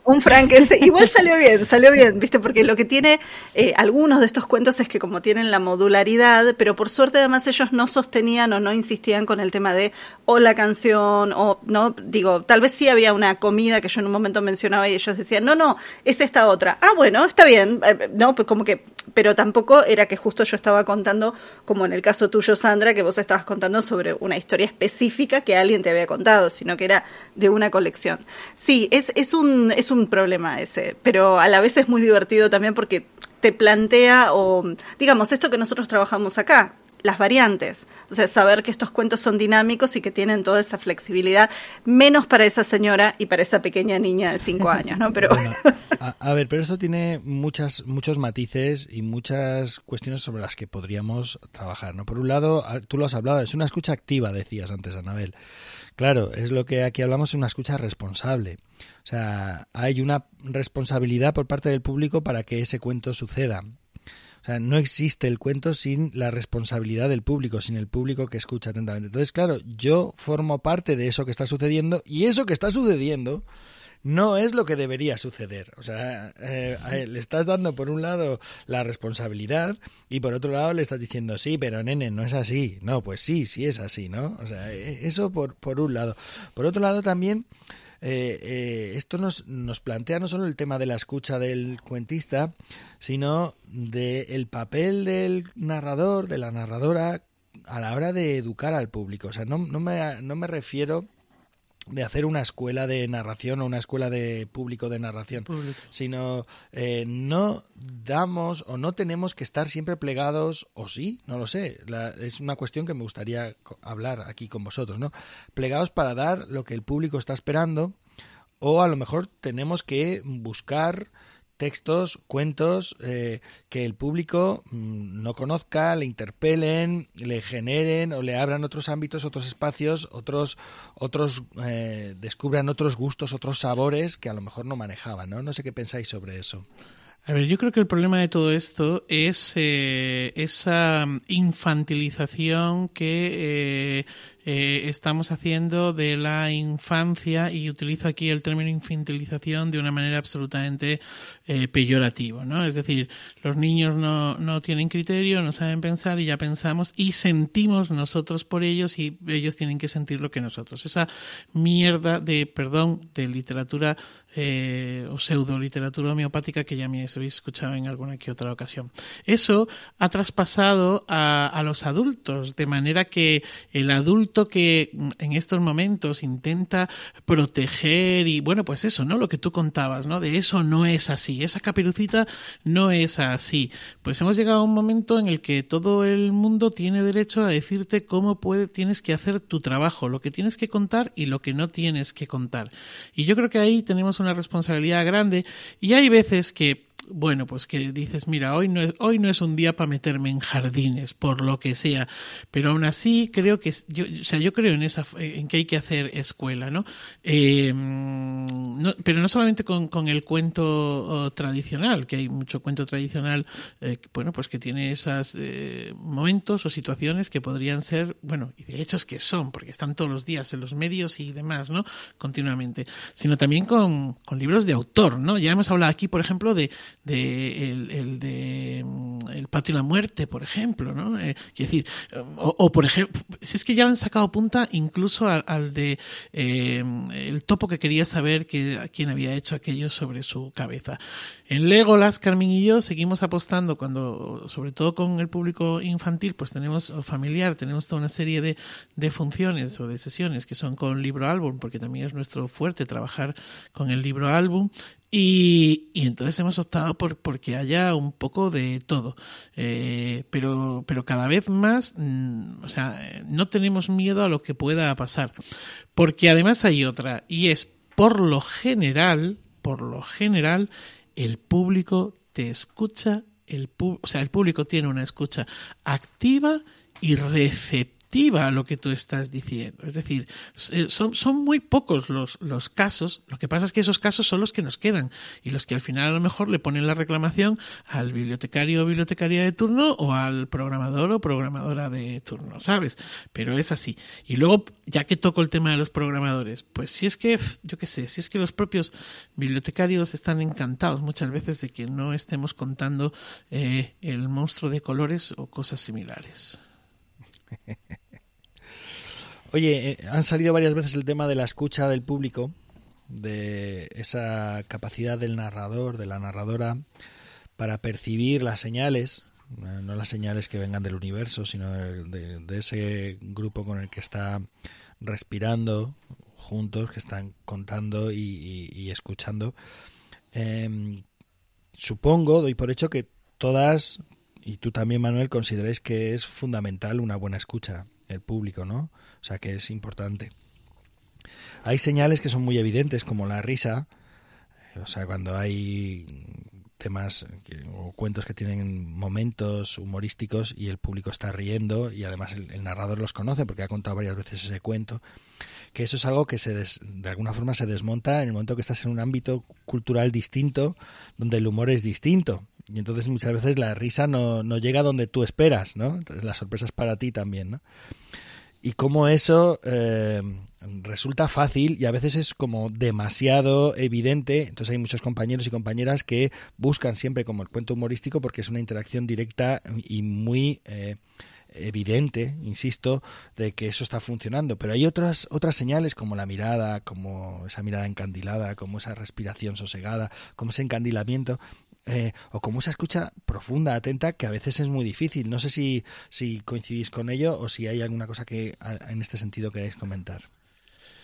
un Frankenstein. Igual salió bien, salió bien, ¿viste? Porque lo que tiene eh, algunos de estos cuentos es que como tienen la modularidad, pero por suerte además ellos no sostenían o no insistían con el tema de o la canción o no, digo, tal vez sí había una comida que yo en un momento mencionaba y ellos decían, no, no, es esta otra. Ah, bueno, está bien, eh, no, pues como que, pero tampoco era que justo yo estaba contando, como en el caso tuyo, Sandra, que vos estabas contando sobre una historia específica que alguien te había contado, sino que era de una colección. Sí, es, es un, es un un problema ese, pero a la vez es muy divertido también porque te plantea o, digamos, esto que nosotros trabajamos acá, las variantes. O sea, saber que estos cuentos son dinámicos y que tienen toda esa flexibilidad, menos para esa señora y para esa pequeña niña de cinco años, ¿no? Pero a, ver, pero esto tiene muchas, muchos matices y muchas cuestiones sobre las que podríamos trabajar, ¿no? Por un lado, tú lo has hablado, es una escucha activa, decías antes, Anabel. Claro, es lo que aquí hablamos de una escucha responsable. O sea, hay una responsabilidad por parte del público para que ese cuento suceda. O sea, no existe el cuento sin la responsabilidad del público, sin el público que escucha atentamente. Entonces, claro, yo formo parte de eso que está sucediendo y eso que está sucediendo no es lo que debería suceder. O sea, eh, le estás dando por un lado la responsabilidad y por otro lado le estás diciendo, sí, pero nene, no es así. No, pues sí, sí es así, ¿no? O sea, e, eso por, por un lado. Por otro lado también... Eh, eh, esto nos, nos plantea no solo el tema de la escucha del cuentista, sino del papel del narrador, de la narradora, a la hora de educar al público. O sea, no, no, me, no me refiero de hacer una escuela de narración o una escuela de público de narración, sino eh, no damos o no tenemos que estar siempre plegados, o sí, no lo sé, es una cuestión que me gustaría hablar aquí con vosotros, ¿no? Plegados para dar lo que el público está esperando, o a lo mejor tenemos que buscar textos, cuentos eh, que el público mm, no conozca, le interpelen, le generen o le abran otros ámbitos, otros espacios, otros, otros eh, descubran otros gustos, otros sabores que a lo mejor no manejaban, ¿no? No sé qué pensáis sobre eso. A ver, yo creo que el problema de todo esto es eh, esa infantilización que eh, estamos haciendo de la infancia, y utilizo aquí el término infantilización de una manera absolutamente eh, peyorativa, ¿no? Es decir, los niños no, no tienen criterio, no saben pensar y ya pensamos y sentimos nosotros por ellos y ellos tienen que sentir lo que nosotros. Esa mierda de, perdón, de literatura eh, o pseudo literatura homeopática que ya me habéis escuchado en alguna que otra ocasión. Eso ha traspasado a, los adultos, de manera que el adulto que en estos momentos intenta proteger y bueno, pues eso, ¿no? Lo que tú contabas, ¿no? De eso no es así, esa caperucita no es así. Pues hemos llegado a un momento en el que todo el mundo tiene derecho a decirte cómo puede, tienes que hacer tu trabajo, lo que tienes que contar y lo que no tienes que contar. Y yo creo que ahí tenemos una responsabilidad grande. Y hay veces que bueno, pues que dices, mira, hoy no es, hoy no es un día para meterme en jardines, por lo que sea, pero aún así creo que, yo, o sea, yo creo en esa, en que hay que hacer escuela, ¿no? Eh, pero no solamente con, con el cuento tradicional, que hay mucho cuento tradicional, eh, bueno, pues que tiene esos eh, momentos o situaciones que podrían ser, bueno, y de hecho es que son, porque están todos los días en los medios y demás, ¿no? Continuamente, sino también con, con libros de autor, ¿no? Ya hemos hablado aquí, por ejemplo, de de el, de mm, el patio de la muerte, por ejemplo, ¿no? Eh, decir, o, por ejemplo, si es que ya han sacado punta incluso al, de eh, el topo que quería saber que, quién había hecho aquello sobre su cabeza. En Legolas, Carmen y yo seguimos apostando cuando, sobre todo con el público infantil, pues tenemos familiar, tenemos toda una serie de, de funciones o de sesiones que son con libro álbum, porque también es nuestro fuerte trabajar con el libro álbum y, y, entonces hemos optado por porque haya un poco de todo. Eh, pero, pero cada vez más, mm, o sea, no tenemos miedo a lo que pueda pasar. Porque además hay otra, y es por lo general, por lo general, el público te escucha, el o sea, el público tiene una escucha activa y receptiva a lo que tú estás diciendo. Es decir, eh, son, son muy pocos los, los casos, lo que pasa es que esos casos son los que nos quedan y los que al final a lo mejor le ponen la reclamación al bibliotecario o bibliotecaria de turno o al programador o programadora de turno, ¿sabes? Pero es así. Y luego, ya que toco el tema de los programadores, pues si es que, yo qué sé, si es que los propios bibliotecarios están encantados muchas veces de que no estemos contando eh, el monstruo de colores o cosas similares. Oye, eh, han salido varias veces el tema de la escucha del público, de esa capacidad del narrador, de la narradora, para percibir las señales, eh, no las señales que vengan del universo, sino de, ese grupo con el que está respirando juntos, que están contando y, escuchando. Em, supongo, doy por hecho que todas y tú también, Manuel, consideráis que es fundamental una buena escucha, el público, ¿no? O sea, que es importante. Hay señales que son muy evidentes, como la risa, o sea, cuando hay temas o cuentos que tienen momentos humorísticos y el público está riendo y además el, narrador los conoce porque ha contado varias veces ese cuento, que eso es algo que se de alguna forma se desmonta en el momento que estás en un ámbito cultural distinto, donde el humor es distinto. Y entonces muchas veces la risa no, no llega donde tú esperas, ¿no? Entonces la sorpresa es para ti también, ¿no? y cómo eso eh, resulta fácil y a veces es como demasiado evidente. Entonces hay muchos compañeros y compañeras que buscan siempre como el cuento humorístico porque es una interacción directa y muy eh, evidente, insisto, de que eso está funcionando. Pero hay otras, otras señales como la mirada, como esa mirada encandilada, como esa respiración sosegada, como ese encandilamiento, eh, o como esa escucha profunda, atenta, que a veces es muy difícil. No sé si, si coincidís con ello o si hay alguna cosa que en este sentido queréis comentar.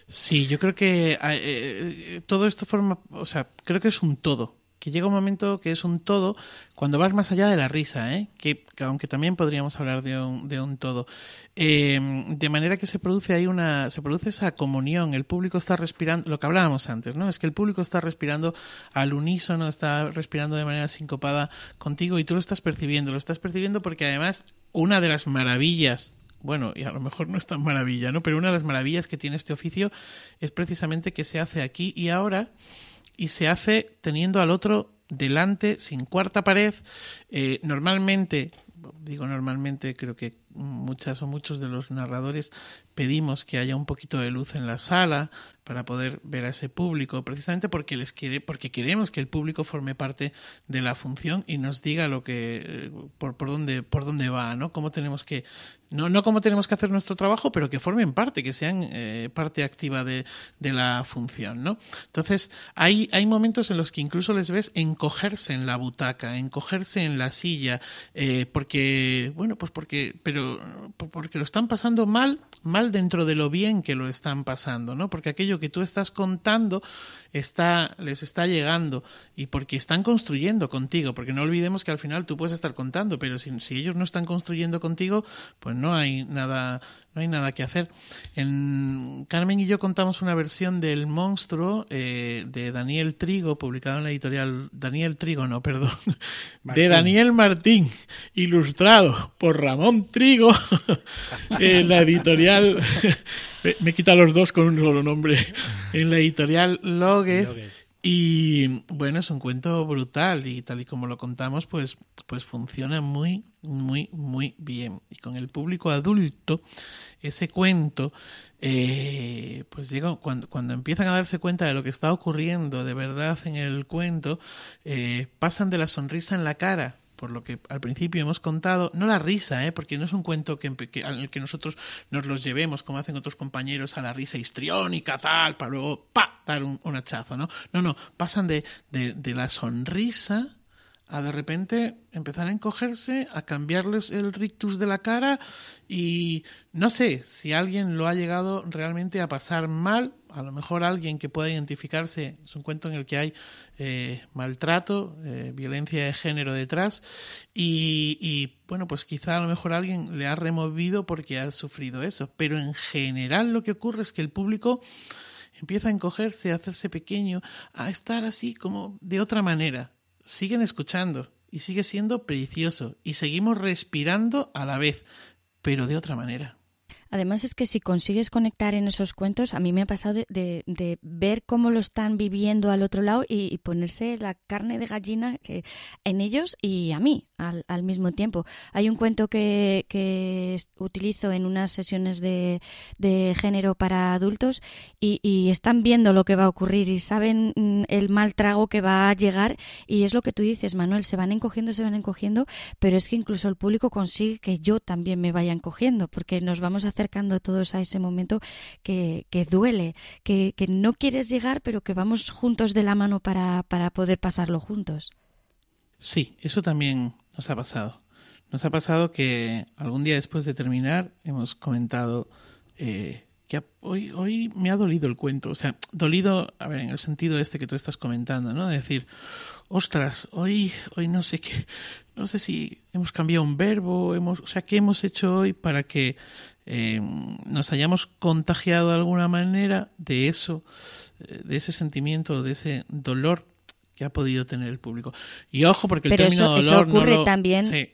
Sí, yo creo que eh, eh, todo esto forma, o sea, creo que es un todo que llega un momento que es un todo cuando vas más allá de la risa, ¿eh? que, aunque también podríamos hablar de un, de un todo. Em, de manera que se produce ahí una, se produce esa comunión, el público está respirando, lo que hablábamos antes, ¿no? Es que el público está respirando al unísono, está respirando de manera sincopada contigo y tú lo estás percibiendo, lo estás percibiendo porque además una de las maravillas bueno, y a lo mejor no es tan maravilla, ¿no? Pero una de las maravillas que tiene este oficio es precisamente que se hace aquí y ahora y se hace teniendo al otro delante, sin cuarta pared. Eh, normalmente, digo normalmente, creo que muchas o muchos de los narradores pedimos que haya un poquito de luz en la sala para poder ver a ese público, precisamente porque les quiere, porque queremos que el público forme parte de la función y nos diga lo que por, por dónde por dónde va, ¿no? Cómo tenemos que no, no cómo tenemos que hacer nuestro trabajo, pero que formen parte, que sean eh, parte activa de, de, la función, ¿no? Entonces, hay, hay momentos en los que incluso les ves encogerse en la butaca, encogerse en la silla, eh, porque, bueno, pues porque, porque lo están pasando mal, mal dentro de lo bien que lo están pasando, ¿no? Porque aquello que tú estás contando está, les está llegando y porque están construyendo contigo, porque no olvidemos que al final tú puedes estar contando, pero si ellos no están construyendo contigo, pues no hay nada, no hay nada que hacer. En Carmen y yo contamos una versión del monstruo eh, de Daniel Trigo, publicado en la editorial Daniel Trigo, no, perdón, de Daniel Martín, ilustrado por Ramón Trigo, en la editorial, me quita los dos con un solo nombre, en la editorial Logue y bueno, es un cuento brutal y tal y como lo contamos, pues, pues funciona muy, muy, muy bien. Y con el público adulto, ese cuento, eh, pues llega, cuando, cuando empiezan a darse cuenta de lo que está ocurriendo de verdad en el cuento, eh, pasan de la sonrisa en la cara por lo que al principio hemos contado, no la risa, ¿eh? porque no es un cuento que, que, al que nosotros nos los llevemos, como hacen otros compañeros, a la risa histriónica, tal, para luego, pa, dar un, hachazo, ¿no? No, no, pasan de, de la sonrisa a de repente empezar a encogerse, a cambiarles el rictus de la cara y no sé si alguien lo ha llegado realmente a pasar mal, a lo mejor alguien que pueda identificarse, es un cuento en el que hay eh, maltrato, eh, violencia de género detrás y, y, bueno, pues quizá a lo mejor alguien le ha removido porque ha sufrido eso, pero en general lo que ocurre es que el público empieza a encogerse, a hacerse pequeño, a estar así como de otra manera siguen escuchando y sigue siendo precioso y seguimos respirando a la vez, pero de otra manera. Además es que si consigues conectar en esos cuentos, a mí me ha pasado de, ver cómo lo están viviendo al otro lado y, ponerse la carne de gallina que, en ellos y a mí al, al mismo tiempo. Hay un cuento que, utilizo en unas sesiones de, de género para adultos y, y, están viendo lo que va a ocurrir y saben mm, el mal trago que va a llegar y es lo que tú dices, Manuel, se van encogiendo, se van encogiendo, pero es que incluso el público consigue que yo también me vaya encogiendo porque nos vamos a hacer acercando todos a ese momento que, duele, que, que, no quieres llegar, pero que vamos juntos de la mano para, para poder pasarlo juntos. Sí, eso también nos ha pasado. Nos ha pasado que algún día después de terminar hemos comentado eh, que hoy, hoy me ha dolido el cuento. O sea, dolido, a ver, en el sentido este que tú estás comentando, ¿no? De decir, ostras, hoy, hoy no sé qué, no sé si hemos cambiado un verbo, hemos, o sea, ¿qué hemos hecho hoy para que eh, nos hayamos contagiado de alguna manera de eso, eh, de ese sentimiento, de ese dolor que ha podido tener el público? Y ojo, porque el término eso, dolor eso ocurre no también.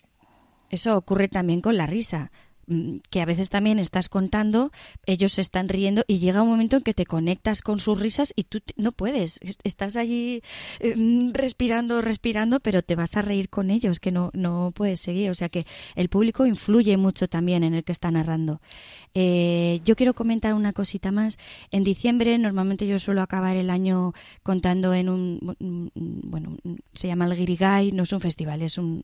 Eso ocurre también con la risa. Mm, que a veces también estás contando, ellos se están riendo y llega un momento en que te conectas con sus risas y tú no puedes. Estás allí em, respirando, respirando, pero te vas a reír con ellos, que no, no puedes seguir. O sea que el público influye mucho también en el que está narrando. Eh, yo quiero comentar una cosita más. En diciembre normalmente yo suelo acabar el año contando en un, bueno, se llama el Guirigay, no es un festival, es un,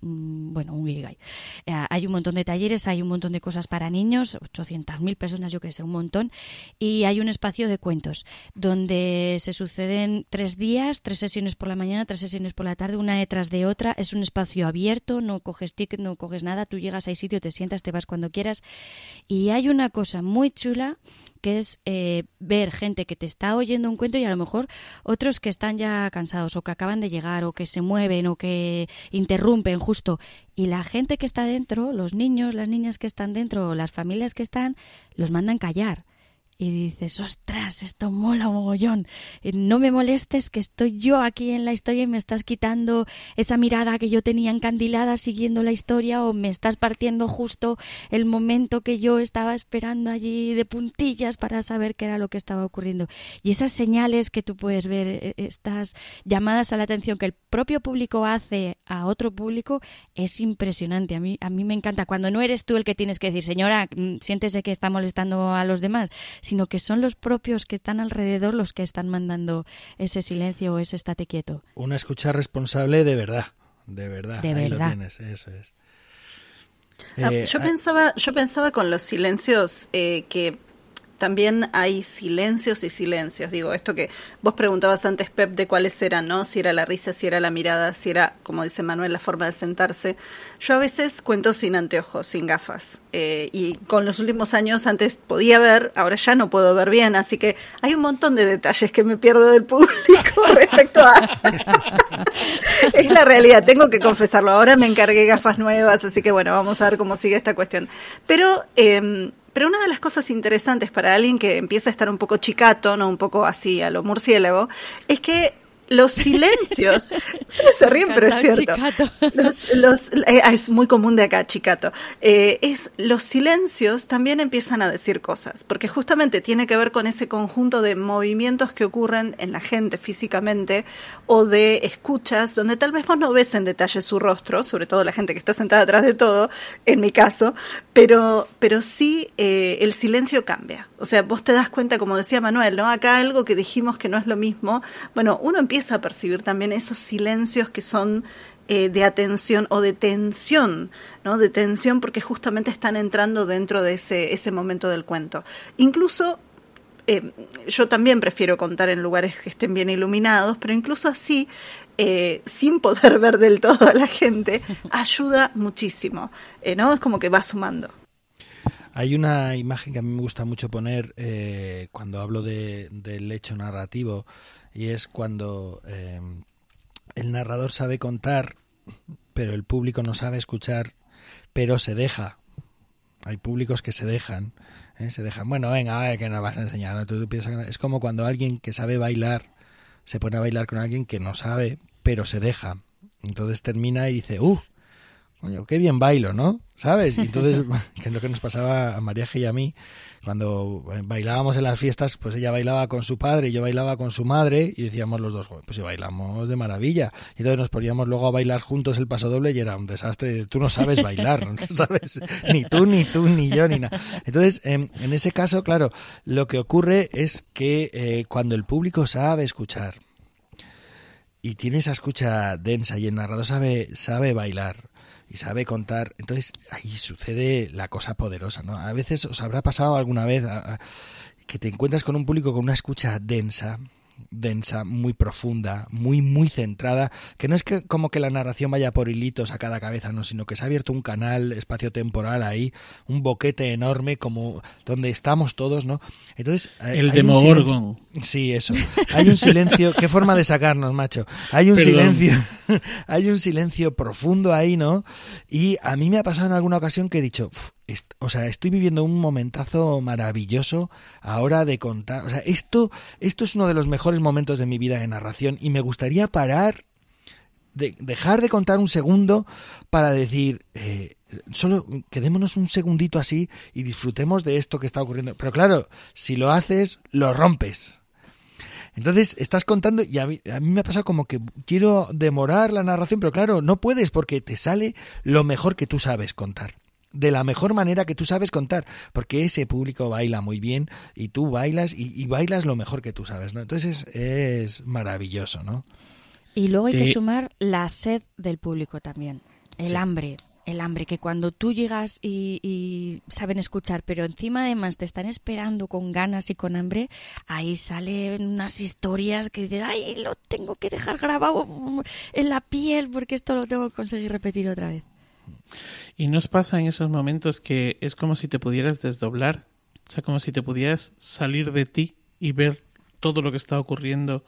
bueno, un Guirigay. Eh, hay un montón de talleres, hay un montón de para niños, 800.000 personas, yo que sé, un montón, y hay un espacio de cuentos donde se suceden tres días, tres sesiones por la mañana, tres sesiones por la tarde, una detrás de otra. Es un espacio abierto, no coges ticket, no coges nada, tú llegas a ese sitio, te sientas, te vas cuando quieras. Y hay una cosa muy chula que es eh, ver gente que te está oyendo un cuento y a lo mejor otros que están ya cansados o que acaban de llegar o que se mueven o que interrumpen justo. Y la gente que está dentro, los niños, las niñas que están dentro, las familias que están, los mandan callar y dices, ostras, esto mola mogollón. Eh, no me molestes que estoy yo aquí en la historia y me estás quitando esa mirada que yo tenía encandilada siguiendo la historia o me estás partiendo justo el momento que yo estaba esperando allí de puntillas para saber qué era lo que estaba ocurriendo. Y esas señales que tú puedes ver, eh, estas llamadas a la atención que el propio público hace a otro público, es impresionante. A mí, a mí me encanta. Cuando no eres tú el que tienes que decir, señora, mm, siéntese que está molestando a los demás, sino que son los propios que están alrededor los que están mandando ese silencio o ese estate quieto. Una escucha responsable de verdad, de verdad. De Ahí verdad. lo tienes, eso es. Ah, Eh, yo ah, pensaba, yo pensaba con los silencios eh, que también hay silencios y silencios. Digo, esto que vos preguntabas antes, Pep, de cuáles eran, ¿no? Si era la risa, si era la mirada, si era, como dice Manuel, la forma de sentarse. Yo a veces cuento sin anteojos, sin gafas. Eh, y con los últimos años antes podía ver, ahora ya no puedo ver bien. Así que hay un montón de detalles que me pierdo del público respecto a... es la realidad, tengo que confesarlo. Ahora me encargué gafas nuevas, así que bueno, vamos a ver cómo sigue esta cuestión. Pero... Eh, pero una de las cosas interesantes para alguien que empieza a estar un poco chicato, no un poco así a lo murciélago, es que los silencios, ustedes se ríen, pero es cierto. Los, los, eh, es muy común de acá, chicato. Eh, es los silencios también empiezan a decir cosas, porque justamente tiene que ver con ese conjunto de movimientos que ocurren en la gente físicamente o de escuchas, donde tal vez vos no ves en detalle su rostro, sobre todo la gente que está sentada atrás de todo, en mi caso, pero, pero sí eh, el silencio cambia. O sea, vos te das cuenta, como decía Manuel, ¿no? Acá algo que dijimos que no es lo mismo. Bueno, uno empieza a percibir también esos silencios que son eh, de atención o de tensión, ¿no? De tensión porque justamente están entrando dentro de ese, ese momento del cuento. Incluso eh, yo también prefiero contar en lugares que estén bien iluminados, pero incluso así, eh, sin poder ver del todo a la gente, ayuda muchísimo, eh, ¿no? Es como que va sumando. Hay una imagen que a mí me gusta mucho poner eh, cuando hablo de, del hecho narrativo y es cuando eh, el narrador sabe contar, pero el público no sabe escuchar, pero se deja. Hay públicos que se dejan, ¿eh? se dejan. Bueno, venga, a ver, que nos vas a enseñar. ¿no? Tú, piensas es como cuando alguien que sabe bailar se pone a bailar con alguien que no sabe, pero se deja. Entonces termina y dice, ¡uh! Coño, qué bien bailo, ¿no? ¿Sabes? Entonces, que es lo que nos pasaba a María G y a mí, cuando eh, bailábamos en las fiestas, pues ella bailaba con su padre y yo bailaba con su madre y decíamos los dos, "Joder, pues si bailamos de maravilla. Y entonces nos poníamos luego a bailar juntos el paso doble y era un desastre. Tú no sabes bailar, no sabes, ni tú, ni tú, ni yo, ni nada. Entonces, en, en ese caso, claro, lo que ocurre es que eh, cuando el público sabe escuchar y tiene esa escucha densa y el narrador sabe, sabe bailar, y sabe contar. Entonces ahí sucede la cosa poderosa, ¿no? A veces os habrá pasado alguna vez que te encuentras con un público con una escucha densa, densa, muy profunda, muy, muy centrada, que no es que como que la narración vaya por hilitos a cada cabeza, no, sino que se ha abierto un canal espacio-temporal ahí, un boquete enorme como donde estamos todos, ¿no? Entonces... El Demogorgon. Sí, eso. Hay un silencio, qué forma de sacarnos, macho. Hay un silencio, hay un silencio profundo ahí, ¿no? Y a mí me ha pasado en alguna ocasión que he dicho, o sea, estoy viviendo un momentazo maravilloso ahora de contar. O sea, esto, esto es uno de los mejores momentos de mi vida de narración y me gustaría parar, de, dejar de contar un segundo para decir, eh, solo quedémonos un segundito así y disfrutemos de esto que está ocurriendo. Pero claro, si lo haces, lo rompes. Entonces estás contando y a mí, a mí, me ha pasado como que quiero demorar la narración, pero claro, no puedes porque te sale lo mejor que tú sabes contar de la mejor manera que tú sabes contar, porque ese público baila muy bien y tú bailas y, bailas lo mejor que tú sabes, ¿no? Entonces es, maravilloso, ¿no? Y luego hay que sumar la sed del público también, el hambre, el hambre, que cuando tú llegas y, saben escuchar, pero encima además te están esperando con ganas y con hambre, ahí salen unas historias que dicen, ay, lo tengo que dejar grabado en la piel porque esto lo tengo que conseguir repetir otra vez. ¿Y nos pasa en esos momentos que es como si te pudieras desdoblar? O sea, como si te pudieras salir de ti y ver todo lo que está ocurriendo.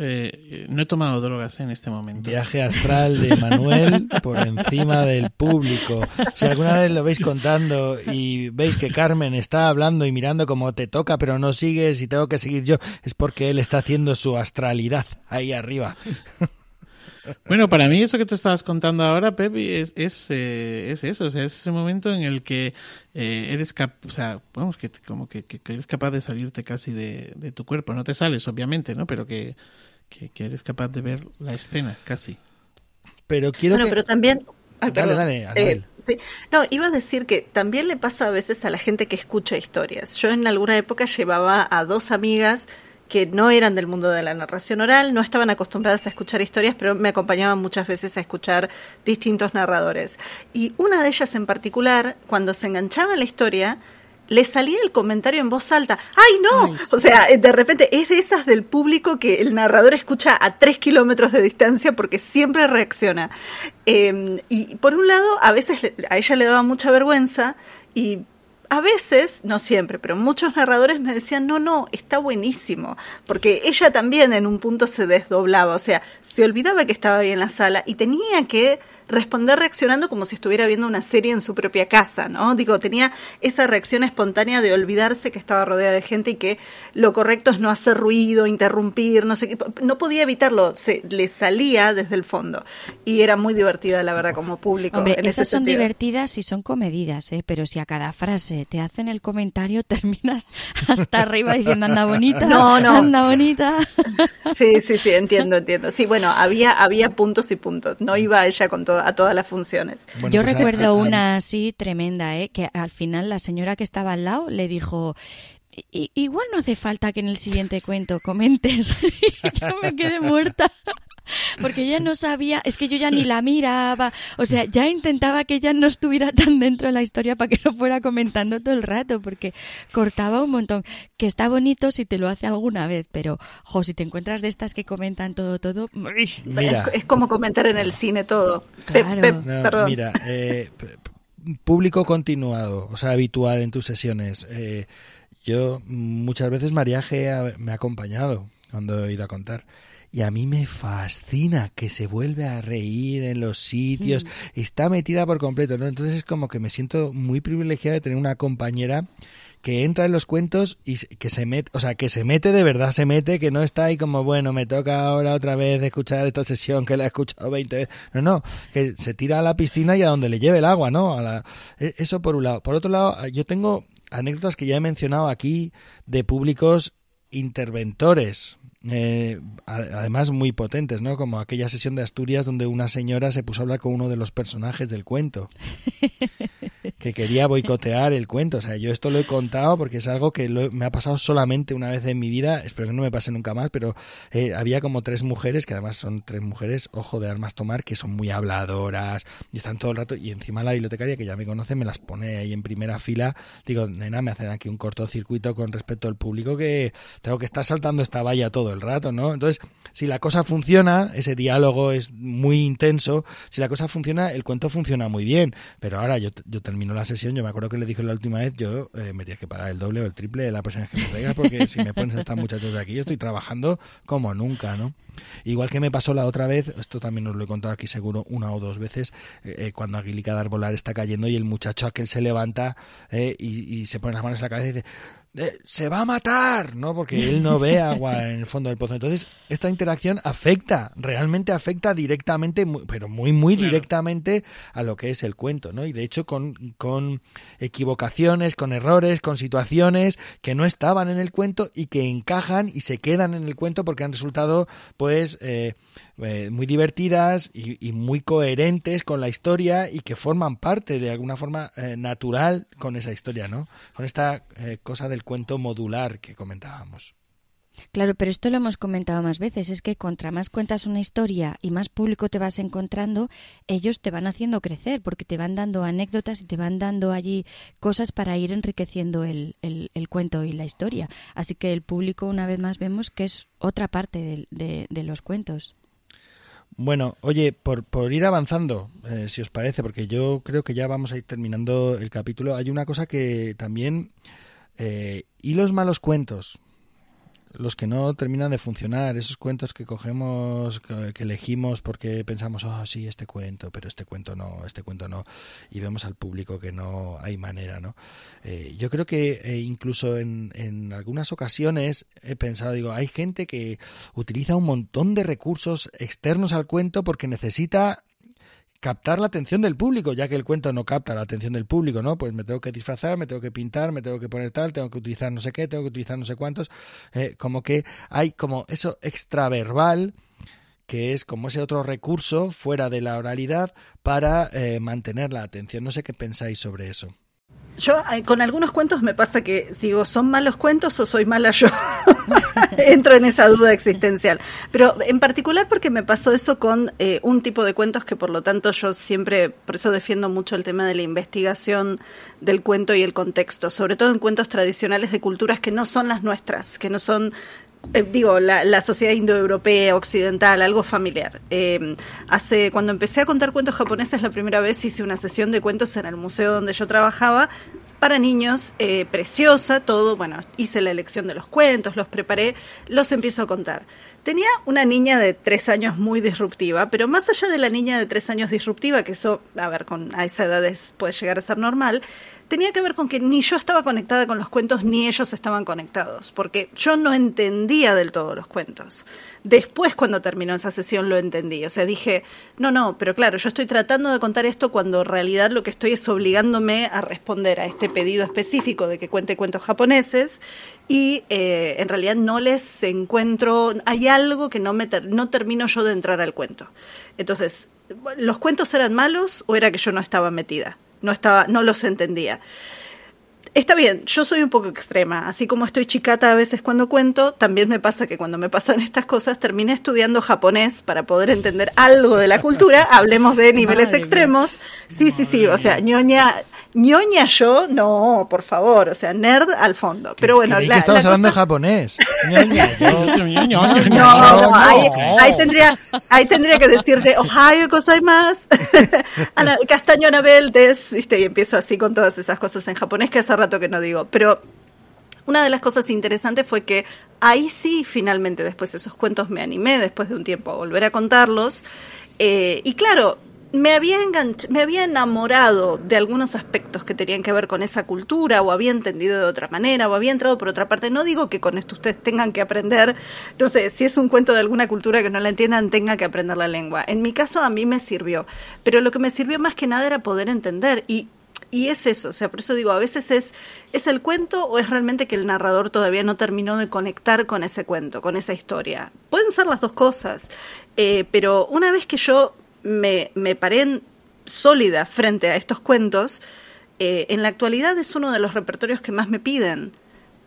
Eh, no he tomado drogas en este momento. Viaje astral de Manuel por encima del público. Si alguna vez lo veis contando y veis que Carmen está hablando y mirando como te toca, pero no sigues y tengo que seguir yo, es porque él está haciendo su astralidad ahí arriba. Bueno, para mí eso que tú estabas contando ahora, Pepi, es, es, eh, es eso, o sea, es ese momento en el que eh, eres capaz, o sea, vamos, que como que, eres capaz de salirte casi de, tu cuerpo, no te sales, obviamente, ¿no? Pero que, que, eres capaz de ver la escena, casi. Pero quiero bueno, pero también... dale, dale, eh, No, iba a decir que también le pasa a veces a la gente que escucha historias. Yo en alguna época llevaba a dos amigas que no eran del mundo de la narración oral, no estaban acostumbradas a escuchar historias, pero me acompañaban muchas veces a escuchar distintos narradores. Y una de ellas en particular, cuando se enganchaba en la historia, le salía el comentario en voz alta, ¡ay no! O sea, de repente es de esas del público que el narrador escucha a tres kilómetros de distancia porque siempre reacciona. Em, y por un lado, a veces a ella le daba mucha vergüenza y a veces, no siempre, pero muchos narradores me decían, no, no, está buenísimo, porque ella también en un punto se desdoblaba, o sea, se olvidaba que estaba ahí en la sala y tenía que responder reaccionando como si estuviera viendo una serie en su propia casa, ¿no? Digo, tenía esa reacción espontánea de olvidarse que estaba rodeada de gente y que lo correcto es no hacer ruido, interrumpir, no sé qué, no podía evitarlo, se le salía desde el fondo y era muy divertida, la verdad, como público. Hombre, esas son divertidas y son comedidas, ¿eh? Pero si a cada frase te hacen el comentario, terminas hasta arriba diciendo anda bonita, no, no. anda bonita. Sí, sí, sí, entiendo, entiendo. Sí, bueno, había, había puntos y puntos. No iba ella con todo a todas las funciones. Yo pues, recuerdo una así tremenda, ¿eh? que al final la señora que estaba al lado le dijo, igual no hace falta que en el siguiente cuento comentes. yo me quedé muerta. Porque ella no sabía, es que yo ya ni la miraba, o sea, ya intentaba que ella no estuviera tan dentro de la historia para que no fuera comentando todo el rato, porque cortaba un montón. Que está bonito si te lo hace alguna vez, pero, jo, si te encuentras de estas que comentan todo, todo... Es, como comentar en el cine todo. Claro. mira, eh, público continuado, o sea, habitual en tus sesiones. Eh, yo muchas veces mariaje me ha acompañado cuando he ido a contar y a mí me fascina que se vuelve a reír en los sitios, mm. está metida por completo, ¿no? Entonces es como que me siento muy privilegiada de tener una compañera que entra en los cuentos y que se mete, o sea, que se mete de verdad, se mete, que no está ahí como, bueno, me toca ahora otra vez escuchar esta sesión que la he escuchado 20 veces. No, no, que se tira a la piscina y a donde le lleve el agua, ¿no? A e, eso por un lado. Por otro lado, yo tengo anécdotas que ya he mencionado aquí de públicos interventores, eh, además muy potentes, ¿no? Como aquella sesión de Asturias donde una señora se puso a hablar con uno de los personajes del cuento. que quería boicotear el cuento. O sea, yo esto lo he contado porque es algo que me ha pasado solamente una vez en mi vida, espero que no me pase nunca más, pero eh, había como tres mujeres, que además son tres mujeres, ojo de armas tomar, que son muy habladoras y están todo el rato, y encima la bibliotecaria, que ya me conoce, me las pone ahí en primera fila. Digo, nena, me hacen aquí un cortocircuito con respecto al público que tengo que estar saltando esta valla todo el rato, ¿no? Entonces, si la cosa funciona, ese diálogo es muy intenso, si la cosa funciona, el cuento funciona muy bien, pero ahora yo, yo termino la sesión, yo me acuerdo que le dije la última vez, yo eh, me tienes que pagar el doble o el triple de la persona que me traigas, porque si me pones a estas muchachos de aquí, yo estoy trabajando como nunca, ¿no? Igual que me pasó la otra vez, esto también os lo he contado aquí seguro una o dos veces, eh, eh, cuando Aguilica de Arbolar está cayendo y el muchacho aquel se levanta y, y, se pone las manos en la cabeza y dice, se va a matar, ¿no? Porque él no ve agua en el fondo del pozo. Entonces, esta interacción afecta, realmente afecta directamente, pero muy, muy directamente a lo que es el cuento, ¿no? Y de hecho, con, con equivocaciones, con errores, con situaciones que no estaban en el cuento y que encajan y se quedan en el cuento porque han resultado, pues, eh, eh, muy divertidas y, muy coherentes con la historia y que forman parte de alguna forma eh, natural con esa historia, ¿no? Con esta eh, cosa del cuento modular que comentábamos. Claro, pero esto lo hemos comentado más veces, es que contra más cuentas una historia y más público te vas encontrando, ellos te van haciendo crecer, porque te van dando anécdotas y te van dando allí cosas para ir enriqueciendo el, el, cuento y la historia. Así que el público, una vez más, vemos que es otra parte de los cuentos. Bueno, oye, por, por ir avanzando, eh, si os parece, porque yo creo que ya vamos a ir terminando el capítulo, hay una cosa que también... Eh, y los malos cuentos, los que no terminan de funcionar, esos cuentos que cogemos, que, elegimos porque pensamos, oh, sí, este cuento, pero este cuento no, este cuento no, y vemos al público que no hay manera, ¿no? Eh, yo creo que eh, incluso en, en algunas ocasiones he pensado, digo, hay gente que utiliza un montón de recursos externos al cuento porque necesita captar la atención del público, ya que el cuento no capta la atención del público, ¿no? Pues me tengo que disfrazar, me tengo que pintar, me tengo que poner tal, tengo que utilizar no sé qué, tengo que utilizar no sé cuántos, eh, como que hay como eso extraverbal que es como ese otro recurso fuera de la oralidad para eh, mantener la atención. No sé qué pensáis sobre eso. Yo con algunos cuentos me pasa que digo, ¿son malos cuentos o soy mala yo? Entro en esa duda existencial. Pero en particular porque me pasó eso con eh, un tipo de cuentos que por lo tanto yo siempre, por eso defiendo mucho el tema de la investigación del cuento y el contexto, sobre todo en cuentos tradicionales de culturas que no son las nuestras, que no son eh, digo, la, la, sociedad indoeuropea, occidental, algo familiar. Eh, hace, cuando empecé a contar cuentos japoneses, la primera vez hice una sesión de cuentos en el museo donde yo trabajaba para niños, eh, preciosa, todo, bueno, hice la elección de los cuentos, los preparé, los empiezo a contar. Tenía una niña de tres años muy disruptiva, pero más allá de la niña de tres años disruptiva, que eso, a ver, con, a esa edad puede llegar a ser normal, tenía que ver con que ni yo estaba conectada con los cuentos ni ellos estaban conectados, porque yo no entendía del todo los cuentos. Después, cuando terminó esa sesión, lo entendí. O sea, dije, no, no, pero claro, yo estoy tratando de contar esto cuando en realidad lo que estoy es obligándome a responder a este pedido específico de que cuente cuentos japoneses y eh, en realidad no les encuentro, hay algo que no, me no termino yo de entrar al cuento. Entonces, ¿los cuentos eran malos o era que yo no estaba metida? No estaba, no los entendía. Está bien, yo soy un poco extrema, así como estoy chicata a veces cuando cuento, también me pasa que cuando me pasan estas cosas terminé estudiando japonés para poder entender algo de la cultura, hablemos de niveles extremos. Sí, sí, sí, o sea, ñoña, ñoña yo, no, por favor, o sea, nerd al fondo. Pero bueno, la, que estabas hablando japonés. ñoña No, no, ahí, ahí, tendría, ahí tendría que decirte, Ohio más Castaño Nabeltes, ¿viste? Y empiezo así con todas esas cosas en japonés que hace rato que no digo. Pero una de las cosas interesantes fue que ahí sí, finalmente, después de esos cuentos me animé, después de un tiempo, a volver a contarlos. Eh, y claro, me había, me había enamorado de algunos aspectos que tenían que ver con esa cultura o había entendido de otra manera o había entrado por otra parte. No digo que con esto ustedes tengan que aprender, no sé, si es un cuento de alguna cultura que no la entiendan, tenga que aprender la lengua. En mi caso a mí me sirvió, pero lo que me sirvió más que nada era poder entender y y es eso, o sea, por eso digo, a veces es, es el cuento o es realmente que el narrador todavía no terminó de conectar con ese cuento, con esa historia. Pueden ser las dos cosas, eh, pero una vez que yo me, me paré sólida frente a estos cuentos, eh, en la actualidad es uno de los repertorios que más me piden.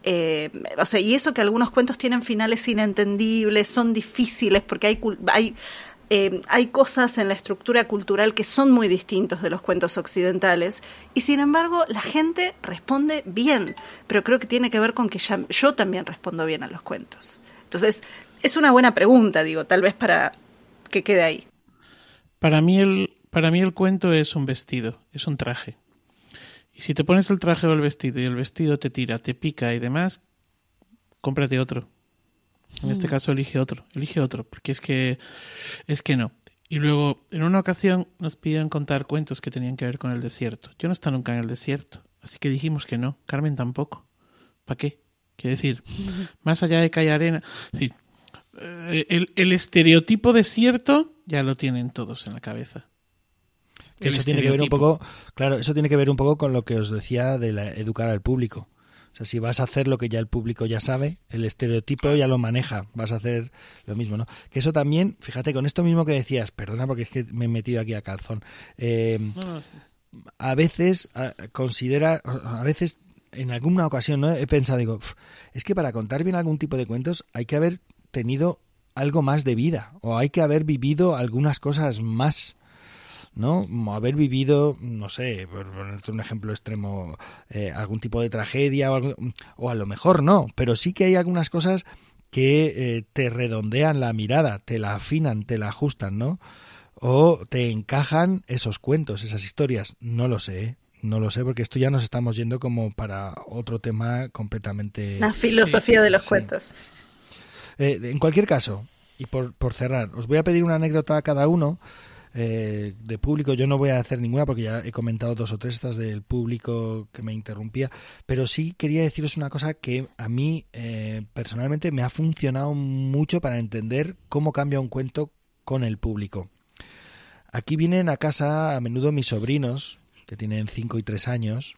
Eh, o sea, y eso que algunos cuentos tienen finales inentendibles, son difíciles porque hay, hay, eh, hay cosas en la estructura cultural que son muy distintos de los cuentos occidentales y sin embargo la gente responde bien, pero creo que tiene que ver con que yo también respondo bien a los cuentos. Entonces, es una buena pregunta, digo, tal vez para que quede ahí. Para mí el, para mí el cuento es un vestido, es un traje. Y si te pones el traje o el vestido y el vestido te tira, te pica y demás, cómprate otro. En este mm. caso elige otro, elige otro, porque es que es que no. Y luego, en una ocasión nos pidieron contar cuentos que tenían que ver con el desierto. Yo no estaba nunca en el desierto, así que dijimos que no. Carmen tampoco. ¿Para qué? Quiero decir, más allá de que haya arena, decir, eh, el, el estereotipo desierto ya lo tienen todos en la cabeza. eso tiene que ver un poco, claro, eso tiene que ver un poco con lo que os decía de la, educar al público. O sea, si vas a hacer lo que ya el público ya sabe, el estereotipo ya lo maneja, vas a hacer lo mismo, ¿no? Que eso también, fíjate, con esto mismo que decías, perdona porque es que me he metido aquí a calzón, eh, a veces considera, a veces en alguna ocasión ¿no? he pensado, digo, es que para contar bien algún tipo de cuentos hay que haber tenido algo más de vida o hay que haber vivido algunas cosas más. ¿No? Haber vivido, no sé, por ponerte un ejemplo extremo, eh, algún tipo de tragedia o, o, a lo mejor no, pero sí que hay algunas cosas que eh, te redondean la mirada, te la afinan, te la ajustan, ¿no? O te encajan esos cuentos, esas historias, no lo sé, ¿eh? no lo sé, porque esto ya nos estamos yendo como para otro tema completamente... La filosofía de los cuentos. Eh, en cualquier caso, y por, por, cerrar, os voy a pedir una anécdota a cada uno. Eh, de público. Yo no voy a hacer ninguna porque ya he comentado dos o tres estas del público que me interrumpía. Pero sí quería deciros una cosa que a mí eh, personalmente me ha funcionado mucho para entender cómo cambia un cuento con el público. Aquí vienen a casa a menudo mis sobrinos que tienen 5 y 3 años.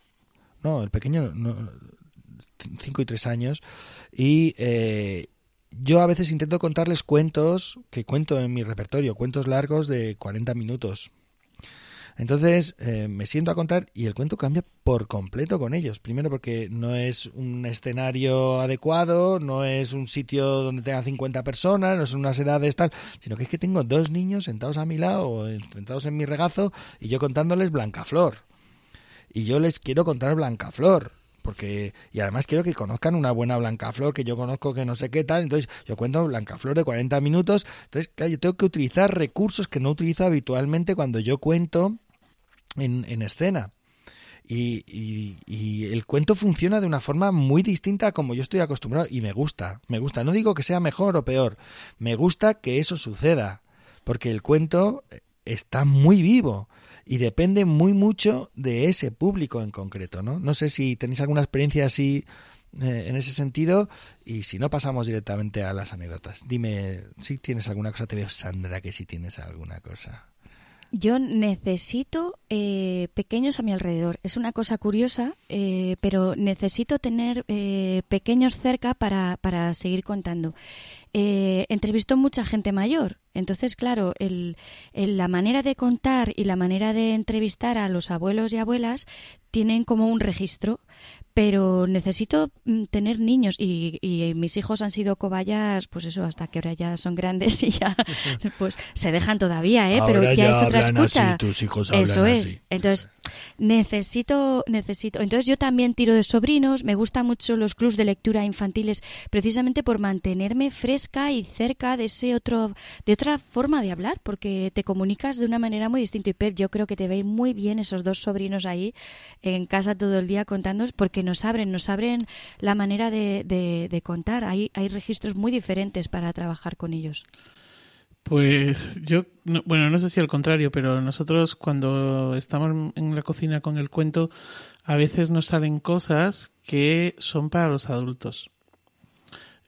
No el pequeño 5 y 3 años. Y eh, yo a veces intento contarles cuentos que cuento en mi repertorio, cuentos largos de 40 minutos. Entonces eh, me siento a contar y el cuento cambia por completo con ellos. Primero porque no es un escenario adecuado, no es un sitio donde tengan 50 personas, no son unas edades tal, sino que es que tengo dos niños sentados a mi lado o sentados en mi regazo y yo contándoles Blancaflor. Y yo les quiero contar Blancaflor porque y además quiero que conozcan una buena Blancaflor que yo conozco que no sé qué tal, entonces yo cuento Blancaflor de 40 minutos, entonces claro, yo tengo que utilizar recursos que no utilizo habitualmente cuando yo cuento en, en escena. Y, y, el cuento funciona de una forma muy distinta a como yo estoy acostumbrado y me gusta, me gusta. No digo que sea mejor o peor, me gusta que eso suceda, porque el cuento está muy vivo y depende muy mucho de ese público en concreto, ¿no? No sé si tenéis alguna experiencia así eh, en ese sentido y si no pasamos directamente a las anécdotas. Dime si tienes alguna cosa, te veo Sandra que si tienes alguna cosa. Yo necesito eh, pequeños a mi alrededor. Es una cosa curiosa, eh, pero necesito tener pequeños cerca para, para seguir contando. Entrevisto mucha gente mayor. Entonces, claro, el, la manera de contar y la manera de entrevistar a los abuelos y abuelas tienen como un registro, pero necesito mm, tener niños y, y, mis hijos han sido cobayas, pues eso, hasta que ahora ya son grandes y ya pues se dejan todavía, ¿eh? pero ya, es otra escucha. eso es. Entonces, necesito, necesito. Entonces yo también tiro de sobrinos, me gustan mucho los clubs de lectura infantiles, precisamente por mantenerme fresca y cerca de ese otro, de otra forma de hablar, porque te comunicas de una manera muy distinta. Y Pep, yo creo que te veis muy bien esos dos sobrinos ahí en casa todo el día contando, porque nos abren, nos abren la manera de, contar. Hay, registros muy diferentes para trabajar con ellos. Pues yo, bueno, no sé si al contrario, pero nosotros cuando estamos en la cocina con el cuento, a veces nos salen cosas que son para los adultos.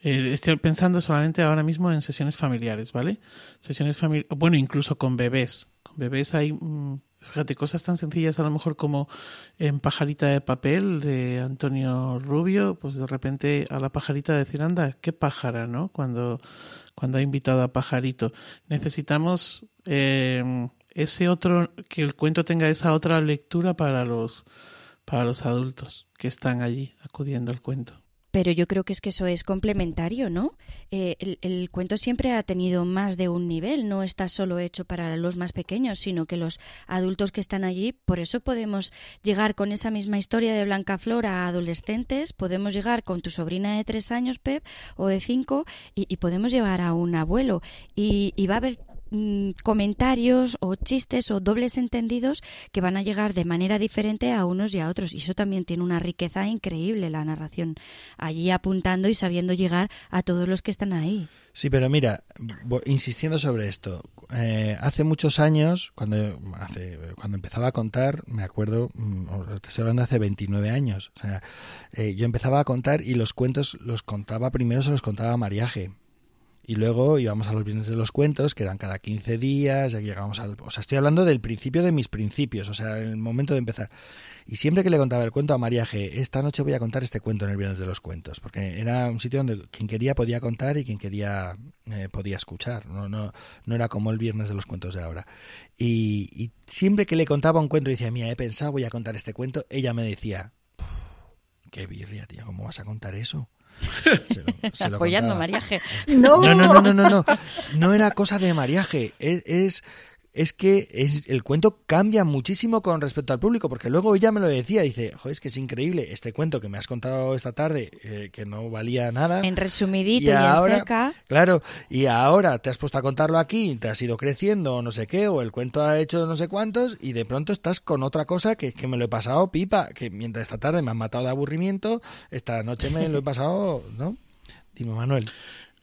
Eh, estoy pensando solamente ahora mismo en sesiones familiares, ¿vale? Sesiones familiares, bueno, incluso con bebés. Con bebés hay mm, Fíjate, cosas tan sencillas a lo mejor como en Pajarita de papel de Antonio Rubio, pues de repente a la pajarita decir, anda, qué pájara, ¿no? Cuando, cuando ha invitado a Pajarito. Necesitamos eh, ese otro, que el cuento tenga esa otra lectura para los, para los adultos que están allí acudiendo al cuento. Pero yo creo que es que eso es complementario, ¿no? Eh, el, cuento siempre ha tenido más de un nivel, no está solo hecho para los más pequeños, sino que los adultos que están allí, por eso podemos llegar con esa misma historia de Blanca Flor a adolescentes, podemos llegar con tu sobrina de tres años, Pep, o de cinco, y, y podemos llevar a un abuelo. Y, y va a haber Mm, comentarios o chistes o dobles entendidos que van a llegar de manera diferente a unos y a otros. Y eso también tiene una riqueza increíble, la narración, allí apuntando y sabiendo llegar a todos los que están ahí. Sí, pero mira, insistiendo sobre esto, eh, hace muchos años, cuando, hace, cuando empezaba a contar, me acuerdo, mm, estoy hablando hace 29 años, eh, yo empezaba a contar y los cuentos los contaba, primero se los contaba Mariaje, y luego íbamos a los viernes de los cuentos, que eran cada 15 días, ya llegábamos al... O sea, estoy hablando del principio de mis principios, o sea, el momento de empezar. Y siempre que le contaba el cuento a María G, esta noche voy a contar este cuento en el viernes de los cuentos, porque era un sitio donde quien quería podía contar y quien quería eh, podía escuchar, no, no, no era como el viernes de los cuentos de ahora. Y, y siempre que le contaba un cuento y decía, mira, he pensado, voy a contar este cuento, ella me decía, qué birria, tía, ¿cómo vas a contar eso? Se lo, Apoyando mariaje. No. no. no, no, no, no, no. era cosa de mariaje. Es, es, es que es, el cuento cambia muchísimo con respecto al público, porque luego ella me lo decía, dice, joder, es que es increíble este cuento que me has contado esta tarde, eh, que no valía nada. En resumidito y, ahora, Claro, y ahora te has puesto a contarlo aquí, te has ido creciendo o no sé qué, o el cuento ha hecho no sé cuántos, y de pronto estás con otra cosa que, que me lo he pasado pipa, que mientras esta tarde me han matado de aburrimiento, esta noche me lo he pasado, ¿no? Dime, Manuel.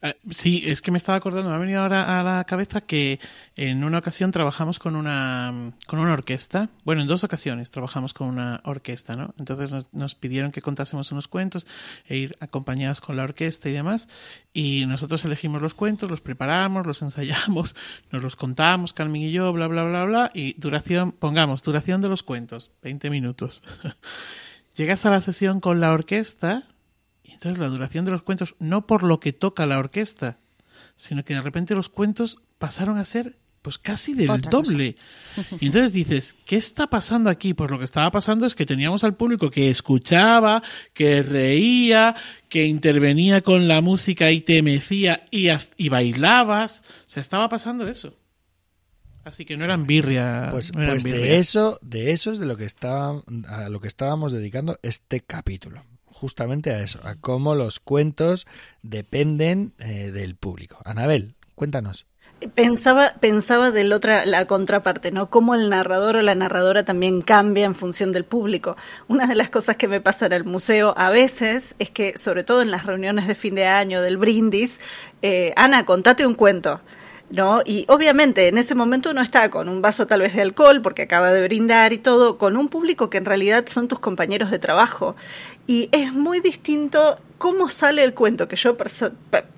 Ah, sí, es que me estaba acordando, me ha venido ahora a la cabeza que en una ocasión trabajamos con una, con una orquesta. Bueno, en dos ocasiones trabajamos con una orquesta, ¿no? Entonces nos, nos, pidieron que contásemos unos cuentos e ir acompañados con la orquesta y demás. Y nosotros elegimos los cuentos, los preparamos, los ensayamos, nos los contamos, Carmen y yo, bla, bla, bla, bla. Y duración, pongamos, duración de los cuentos, 20 minutos. Llegas a la sesión con la orquesta entonces la duración de los cuentos, no por lo que toca la orquesta, sino que de repente los cuentos pasaron a ser pues casi del doble. Y entonces dices, ¿qué está pasando aquí? Pues lo que estaba pasando es que teníamos al público que escuchaba, que reía, que intervenía con la música y te mecía y, y bailabas. O sea, estaba pasando eso. Así que no eran birria. Pues, no eran pues birria. de eso, de eso es de lo que está, a lo que estábamos dedicando este capítulo justamente a eso, a cómo los cuentos dependen eh, del público. Anabel, cuéntanos. Pensaba, pensaba de la otra, la contraparte, ¿no? Cómo el narrador o la narradora también cambia en función del público. Una de las cosas que me pasa en el museo a veces es que, sobre todo en las reuniones de fin de año, del brindis, eh, Ana, contate un cuento. ¿no? Y obviamente en ese momento uno está con un vaso tal vez de alcohol porque acaba de brindar y todo, con un público que en realidad son tus compañeros de trabajo. Y es muy distinto cómo sale el cuento, que yo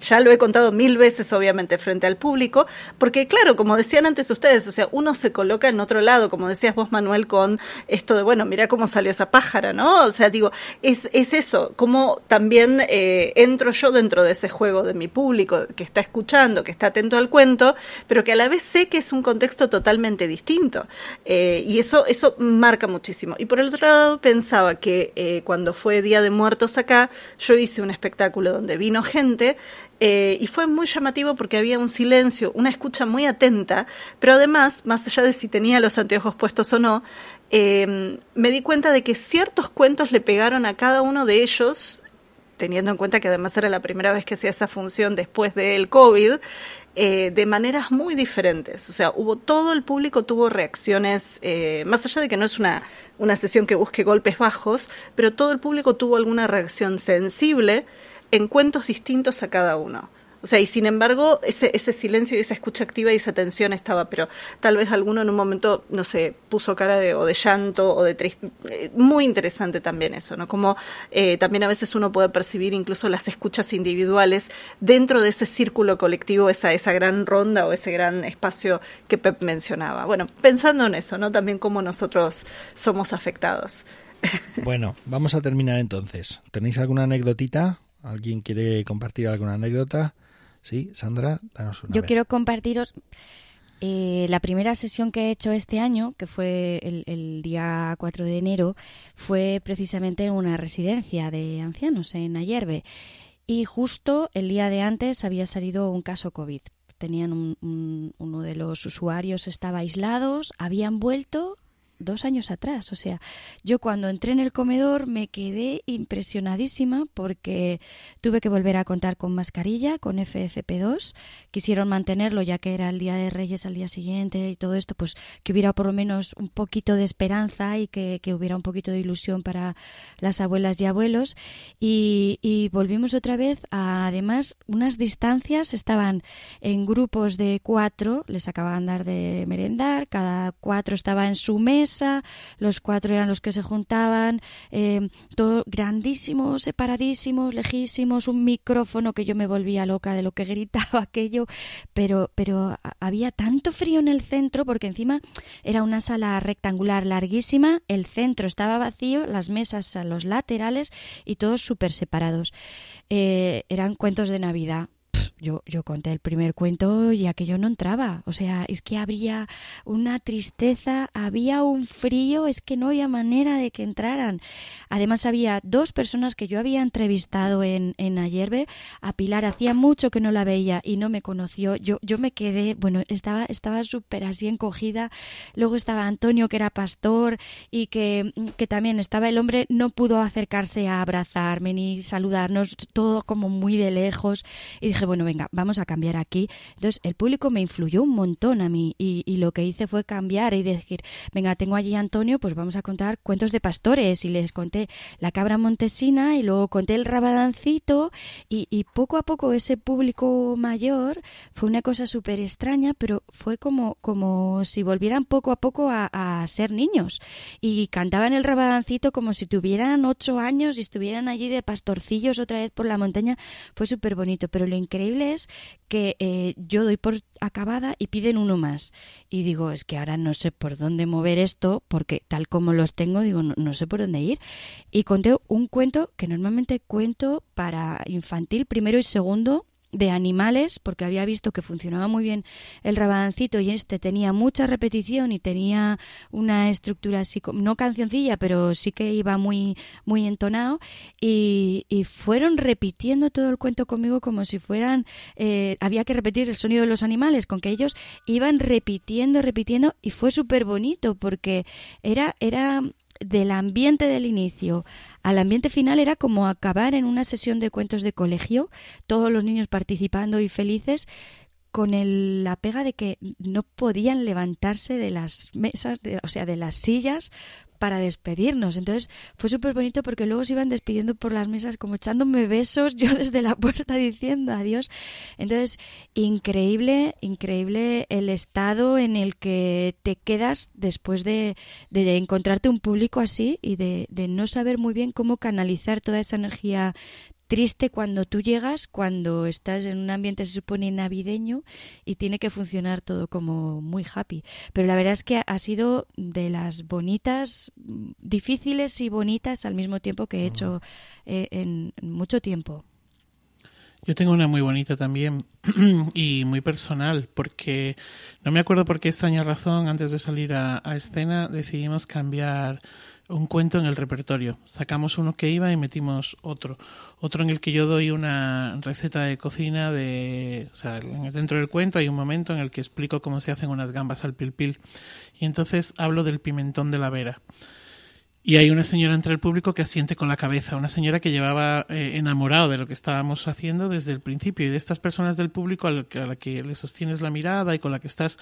ya lo he contado mil veces, obviamente, frente al público, porque claro, como decían antes ustedes, o sea, uno se coloca en otro lado, como decías vos, Manuel, con esto de, bueno, mira cómo salió esa pájara, ¿no? O sea, digo, es, es eso, cómo también eh, entro yo dentro de ese juego de mi público que está escuchando, que está atento al cuento, pero que a la vez sé que es un contexto totalmente distinto. Eh, y eso, eso marca muchísimo. Y por el otro lado, pensaba que eh, cuando fue Día de Muertos acá, yo hice un espectáculo donde vino gente eh, y fue muy llamativo porque había un silencio, una escucha muy atenta, pero además, más allá de si tenía los anteojos puestos o no, eh, me di cuenta de que ciertos cuentos le pegaron a cada uno de ellos, teniendo en cuenta que además era la primera vez que hacía esa función después del COVID, eh, de maneras muy diferentes. O sea, hubo todo el público tuvo reacciones, eh, más allá de que no es una, una sesión que busque golpes bajos, pero todo el público tuvo alguna reacción sensible en cuentos distintos a cada uno. O sea, y sin embargo, ese, ese silencio y esa escucha activa y esa tensión estaba, pero tal vez alguno en un momento, no sé, puso cara de, o de llanto o de triste. Muy interesante también eso, ¿no? Como eh, también a veces uno puede percibir incluso las escuchas individuales dentro de ese círculo colectivo, esa, esa gran ronda o ese gran espacio que Pep mencionaba. Bueno, pensando en eso, ¿no? También cómo nosotros somos afectados. Bueno, vamos a terminar entonces. ¿Tenéis alguna anécdotita? ¿Alguien quiere compartir alguna anécdota? Sí, Sandra, danos una. Yo vez. quiero compartiros Eh, la primera sesión que he hecho este año, que fue el, día 4 de enero, fue precisamente en una residencia de ancianos en Ayerbe. Y justo el día de antes había salido un caso COVID. Tenían un, uno de los usuarios estaba aislados, habían vuelto dos años atrás. O sea, yo cuando entré en el comedor me quedé impresionadísima porque tuve que volver a contar con mascarilla, con FFP2. Quisieron mantenerlo ya que era el Día de Reyes al día siguiente y todo esto, pues que hubiera por lo menos un poquito de esperanza y que, hubiera un poquito de ilusión para las abuelas y abuelos. Y, volvimos otra vez a, además, unas distancias, estaban en grupos de cuatro, les acababan de dar de merendar, cada cuatro estaba en su mes los cuatro eran los que se juntaban, eh, todo grandísimos, separadísimos, lejísimos, un micrófono que yo me volvía loca de lo que gritaba aquello, pero, pero había tanto frío en el centro porque encima era una sala rectangular larguísima, el centro estaba vacío, las mesas a los laterales y todos súper separados. Eh, eran cuentos de Navidad yo, yo conté el primer cuento y aquello no entraba. O sea, es que habría una tristeza, había un frío, es que no había manera de que entraran. Además, había dos personas que yo había entrevistado en, en Ayerbe. A Pilar hacía mucho que no la veía y no me conoció. Yo, yo me quedé, bueno, estaba estaba súper así encogida. Luego estaba Antonio, que era pastor y que, que también estaba el hombre, no pudo acercarse a abrazarme ni saludarnos, todo como muy de lejos. Y dije, bueno, venga, vamos a cambiar aquí. Entonces, el público me influyó un montón a mí y, lo que hice fue cambiar y decir, venga, tengo allí Antonio, pues vamos a contar cuentos de pastores y les conté la cabra montesina y luego conté el rabadancito y, poco a poco ese público mayor fue una cosa súper extraña, pero fue como, como si volvieran poco a poco a, a ser niños y cantaban el rabadancito como si tuvieran ocho años y estuvieran allí de pastorcillos otra vez por la montaña. Fue súper bonito, pero lo increíble que eh, yo doy por acabada y piden uno más. Y digo, es que ahora no sé por dónde mover esto, porque tal como los tengo, digo, no sé por dónde ir. Y conté un cuento que normalmente cuento para infantil, primero y segundo, de animales, porque había visto que funcionaba muy bien el rabadancito y este tenía mucha repetición y tenía una estructura así, no cancioncilla, pero sí que iba muy, muy entonado y, fueron repitiendo todo el cuento conmigo como si fueran, eh, había que repetir el sonido de los animales, con que ellos iban repitiendo, repitiendo y fue súper bonito porque era, era del ambiente del inicio al ambiente final era como acabar en una sesión de cuentos de colegio, todos los niños participando y felices, con la pega de que no podían levantarse de las mesas, o sea, de las sillas para despedirnos. Entonces fue súper bonito porque luego se iban despidiendo por las mesas como echándome besos yo desde la puerta diciendo adiós. Entonces, increíble, increíble el estado en el que te quedas después de, de encontrarte un público así y de, de no saber muy bien cómo canalizar toda esa energía triste cuando tú llegas, cuando estás en un ambiente se supone navideño y tiene que funcionar todo como muy happy. Pero la verdad es que ha sido de las bonitas, difíciles y bonitas al mismo tiempo que he hecho eh, en mucho tiempo. Yo tengo una muy bonita también y muy personal, porque no me acuerdo por qué extraña razón, antes de salir a escena decidimos cambiar un cuento en el repertorio. Sacamos uno que iba y metimos otro. Otro en el que yo doy una receta de cocina de... O sea, dentro del cuento hay un momento en el que explico cómo se hacen unas gambas al pilpil. Y entonces hablo del pimentón de la vera. Y hay una señora entre el público que asiente con la cabeza, una señora que llevaba eh, enamorado de lo que estábamos haciendo desde el principio y de estas personas del público a la, que, le sostienes la mirada y con la que estás,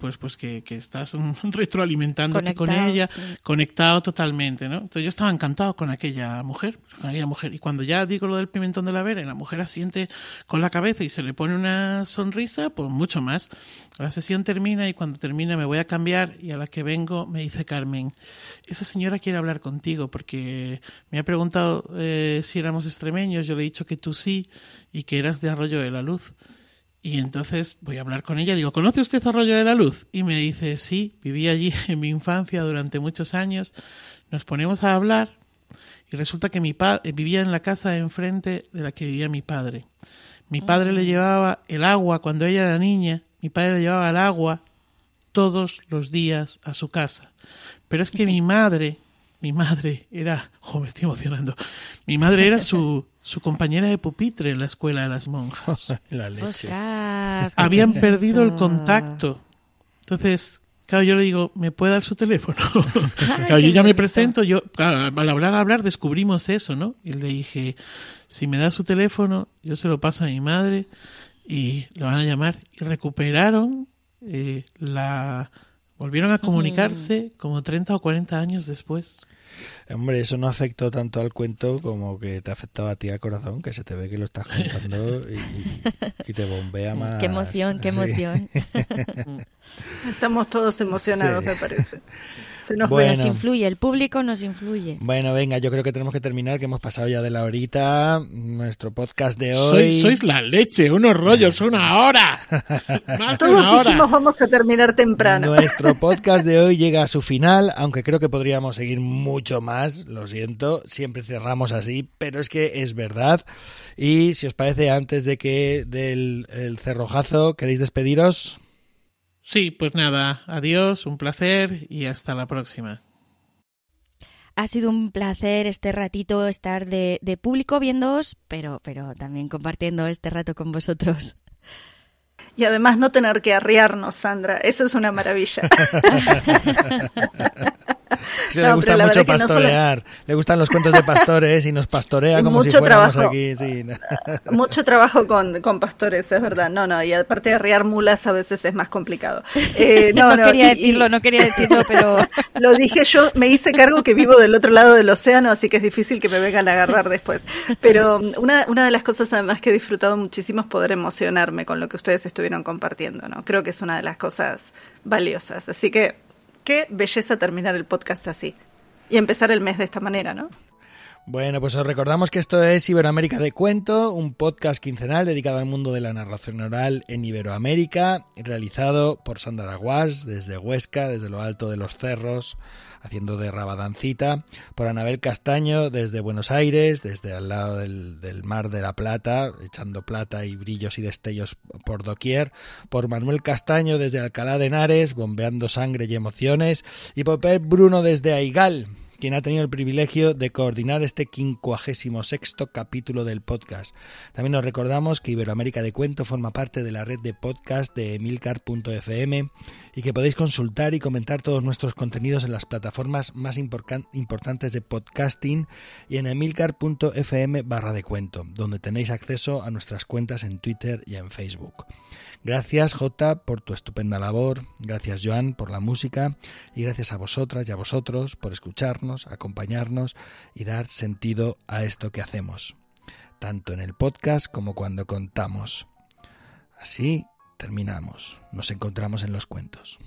pues, pues que, que estás retroalimentándote con ella, conectado totalmente, ¿no? Entonces yo estaba encantado con aquella mujer, con aquella mujer. Y cuando ya digo lo del pimentón de la vera y la mujer asiente con la cabeza y se le pone una sonrisa, pues mucho más. La sesión termina y cuando termina me voy a cambiar y a la que vengo me dice Carmen, esa señora quiere hablar contigo porque me ha preguntado eh, si éramos extremeños, yo le he dicho que tú sí y que eras de Arroyo de la Luz. Y entonces voy a hablar con ella, digo, ¿conoce usted Arroyo de la Luz? Y me dice, sí, viví allí en mi infancia durante muchos años. Nos ponemos a hablar y resulta que mi padre vivía en la casa enfrente de la que vivía mi padre. Mi padre le ah. llevaba el agua cuando ella era niña mi padre le llevaba el agua todos los días a su casa. Pero es que mi madre, mi madre era, jo, me estoy emocionando, mi madre era su, su compañera de pupitre en la escuela de las monjas. La leche. Ostras, Habían perdido el contacto. Entonces, claro, yo le digo, ¿me puede dar su teléfono? Claro, yo ya me presento, yo, claro, al hablar, hablar, descubrimos eso, ¿no? Y le dije, si me da su teléfono, yo se lo paso a mi madre y le van a llamar. Y recuperaron eh, la... Volvieron a comunicarse como 30 o 40 años después. Hombre, eso no afectó tanto al cuento como que te afectaba a ti al corazón, que se te ve que lo estás contando y, te bombea más. Qué emoción, qué Sí. emoción. Estamos todos emocionados, Sí. me parece. Se nos Bueno. Nos influye, el público nos influye. Bueno, venga, yo creo que tenemos que terminar, que hemos pasado ya de la horita. Nuestro podcast de hoy. Sois, sois la leche, unos rollos, una hora. Más Todos una hora. dijimos vamos a terminar temprano. Nuestro podcast de hoy llega a su final, aunque creo que podríamos seguir mucho más, lo siento, siempre cerramos así, pero es que es verdad. Y si os parece, antes de que del el cerrojazo, ¿queréis despediros? Sí, pues nada, adiós, un placer y hasta la próxima. Ha sido un placer este ratito estar de, de público viéndoos, pero, pero también compartiendo este rato con vosotros. Y además no tener que arriarnos, Sandra. Eso es una maravilla. No, le gusta mucho no solo- pastorear, le gustan los cuentos de pastores y nos pastorea como si fuéramos trabajo. aquí. sí. Mucho trabajo con, con pastores, es verdad. No, no, y aparte de arriar mulas a veces es más complicado. Eh, No, no, quería y- decirlo, no quería decirlo, pero Lo dije yo, me hice cargo que vivo del otro lado del océano, así que es difícil que me vengan a agarrar después. Pero una, una de las cosas además que he disfrutado muchísimo es poder emocionarme con lo que ustedes estuvieron compartiendo, ¿no? Creo que es una de las cosas valiosas. Así que qué belleza terminar el podcast así. Y empezar el mes de esta manera, ¿no? Bueno, pues os recordamos que esto es Iberoamérica de Cuento, un podcast quincenal dedicado al mundo de la narración oral en Iberoamérica, realizado por Sandra Aguas desde Huesca, desde lo alto de los cerros, haciendo de rabadancita, por Anabel Castaño desde Buenos Aires, desde al lado del, del Mar de la Plata, echando plata y brillos y destellos por doquier, por Manuel Castaño desde Alcalá de Henares, bombeando sangre y emociones, y por Pep Bruno desde Aigal, quien ha tenido el privilegio de coordinar este 56 capítulo del podcast. También nos recordamos que Iberoamérica de Cuento forma parte de la red de podcast de emilcar.fm y que podéis consultar y comentar todos nuestros contenidos en las plataformas más importantes de podcasting y en emilcar.fm barra de cuento, donde tenéis acceso a nuestras cuentas en Twitter y en Facebook. Gracias Jota por tu estupenda labor, gracias Joan por la música y gracias a vosotras y a vosotros por escucharnos, acompañarnos y dar sentido a esto que hacemos, tanto en el podcast como cuando contamos. Así terminamos, nos encontramos en los cuentos.